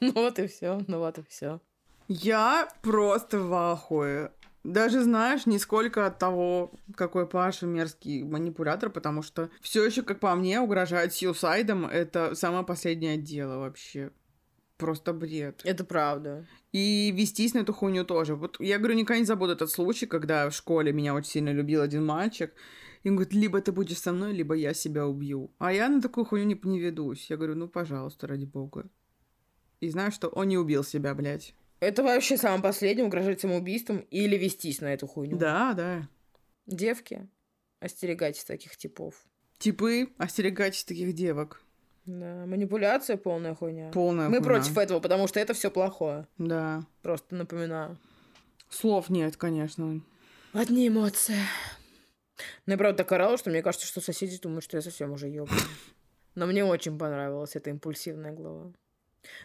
[SPEAKER 2] Ну вот и все, ну вот и все.
[SPEAKER 1] Я просто в ахуе. Даже знаешь, не сколько от того, какой Паша мерзкий манипулятор, потому что все еще, как по мне, угрожает сьюсайдом. Это самое последнее дело вообще. Просто бред.
[SPEAKER 2] Это правда.
[SPEAKER 1] И вестись на эту хуйню тоже. Вот я говорю, никогда не забуду этот случай, когда в школе меня очень сильно любил один мальчик. И он говорит, либо ты будешь со мной, либо я себя убью. А я на такую хуйню не, не ведусь. Я говорю, ну, пожалуйста, ради бога. И знаю, что он не убил себя, блядь.
[SPEAKER 2] Это вообще самое последнее, угрожать самоубийством или вестись на эту хуйню.
[SPEAKER 1] Да, да.
[SPEAKER 2] Девки, остерегайтесь таких типов.
[SPEAKER 1] Типы, остерегайтесь таких девок.
[SPEAKER 2] Да, манипуляция полная хуйня.
[SPEAKER 1] Полная
[SPEAKER 2] Мы
[SPEAKER 1] хуйня.
[SPEAKER 2] против этого, потому что это все плохое.
[SPEAKER 1] Да.
[SPEAKER 2] Просто напоминаю.
[SPEAKER 1] Слов нет, конечно.
[SPEAKER 2] Одни эмоции. Ну, я правда так орала, что мне кажется, что соседи думают, что я совсем уже ёбаный. Но мне очень понравилась эта импульсивная глава.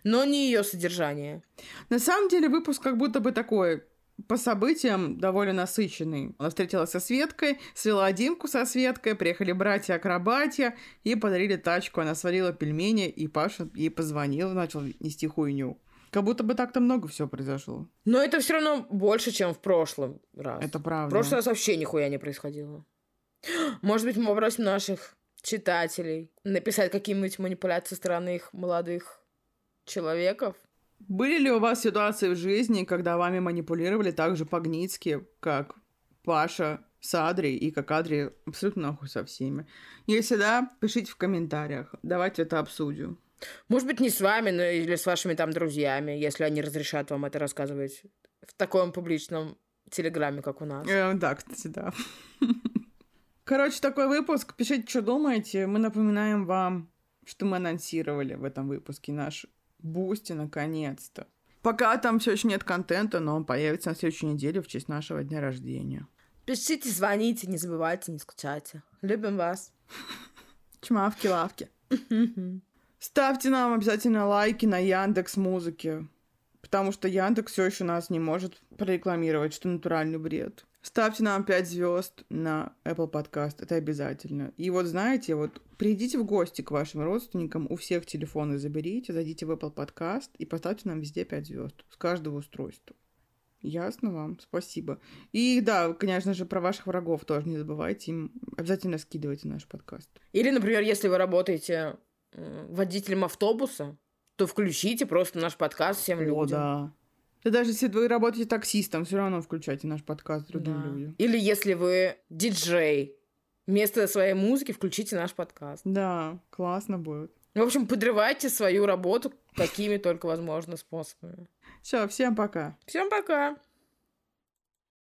[SPEAKER 2] Но не ее содержание.
[SPEAKER 1] На самом деле выпуск как будто бы такой по событиям довольно насыщенный. Она встретилась со Светкой, свела Димку со Светкой, приехали братья-акробатья и подарили тачку. Она сварила пельмени, и Паша ей позвонил, начал нести хуйню. Как будто бы так-то много всего произошло.
[SPEAKER 2] Но это все равно больше, чем в прошлом раз.
[SPEAKER 1] Это правда.
[SPEAKER 2] В прошлый раз вообще нихуя не происходило. Может быть, мы попросим наших читателей написать какие-нибудь манипуляции со стороны их молодых человеков.
[SPEAKER 1] Были ли у вас ситуации в жизни, когда вами манипулировали так же по-гницки, как Паша с Адри и как Адри абсолютно нахуй со всеми? Если да, пишите в комментариях. Давайте это обсудим.
[SPEAKER 2] Может быть, не с вами, но или с вашими там друзьями, если они разрешат вам это рассказывать в таком публичном телеграме, как у нас.
[SPEAKER 1] Э, да, кстати, да. Короче, такой выпуск. Пишите, что думаете. Мы напоминаем вам, что мы анонсировали в этом выпуске наш Boosty наконец-то. Пока там все еще нет контента, но он появится на следующей неделе в честь нашего дня рождения.
[SPEAKER 2] Пишите, звоните, не забывайте, не скучайте. Любим вас.
[SPEAKER 1] Чмавки-лавки. Ставьте нам обязательно лайки на Яндекс Музыке, потому что Яндекс все еще нас не может прорекламировать, что натуральный бред. Ставьте нам 5 звезд на Apple Podcast, это обязательно. И вот знаете, вот придите в гости к вашим родственникам, у всех телефоны заберите, зайдите в Apple Podcast и поставьте нам везде 5 звезд с каждого устройства. Ясно вам? Спасибо. И да, конечно же, про ваших врагов тоже не забывайте. Им обязательно скидывайте наш подкаст.
[SPEAKER 2] Или, например, если вы работаете водителем автобуса, то включите просто наш подкаст всем
[SPEAKER 1] О,
[SPEAKER 2] людям.
[SPEAKER 1] да. Да даже если вы работаете таксистом, все равно включайте наш подкаст другим
[SPEAKER 2] Да.
[SPEAKER 1] людям.
[SPEAKER 2] Или если вы диджей, вместо своей музыки включите наш подкаст.
[SPEAKER 1] Да, классно будет.
[SPEAKER 2] В общем, подрывайте свою работу какими только возможно способами.
[SPEAKER 1] Все, всем пока.
[SPEAKER 2] Всем пока!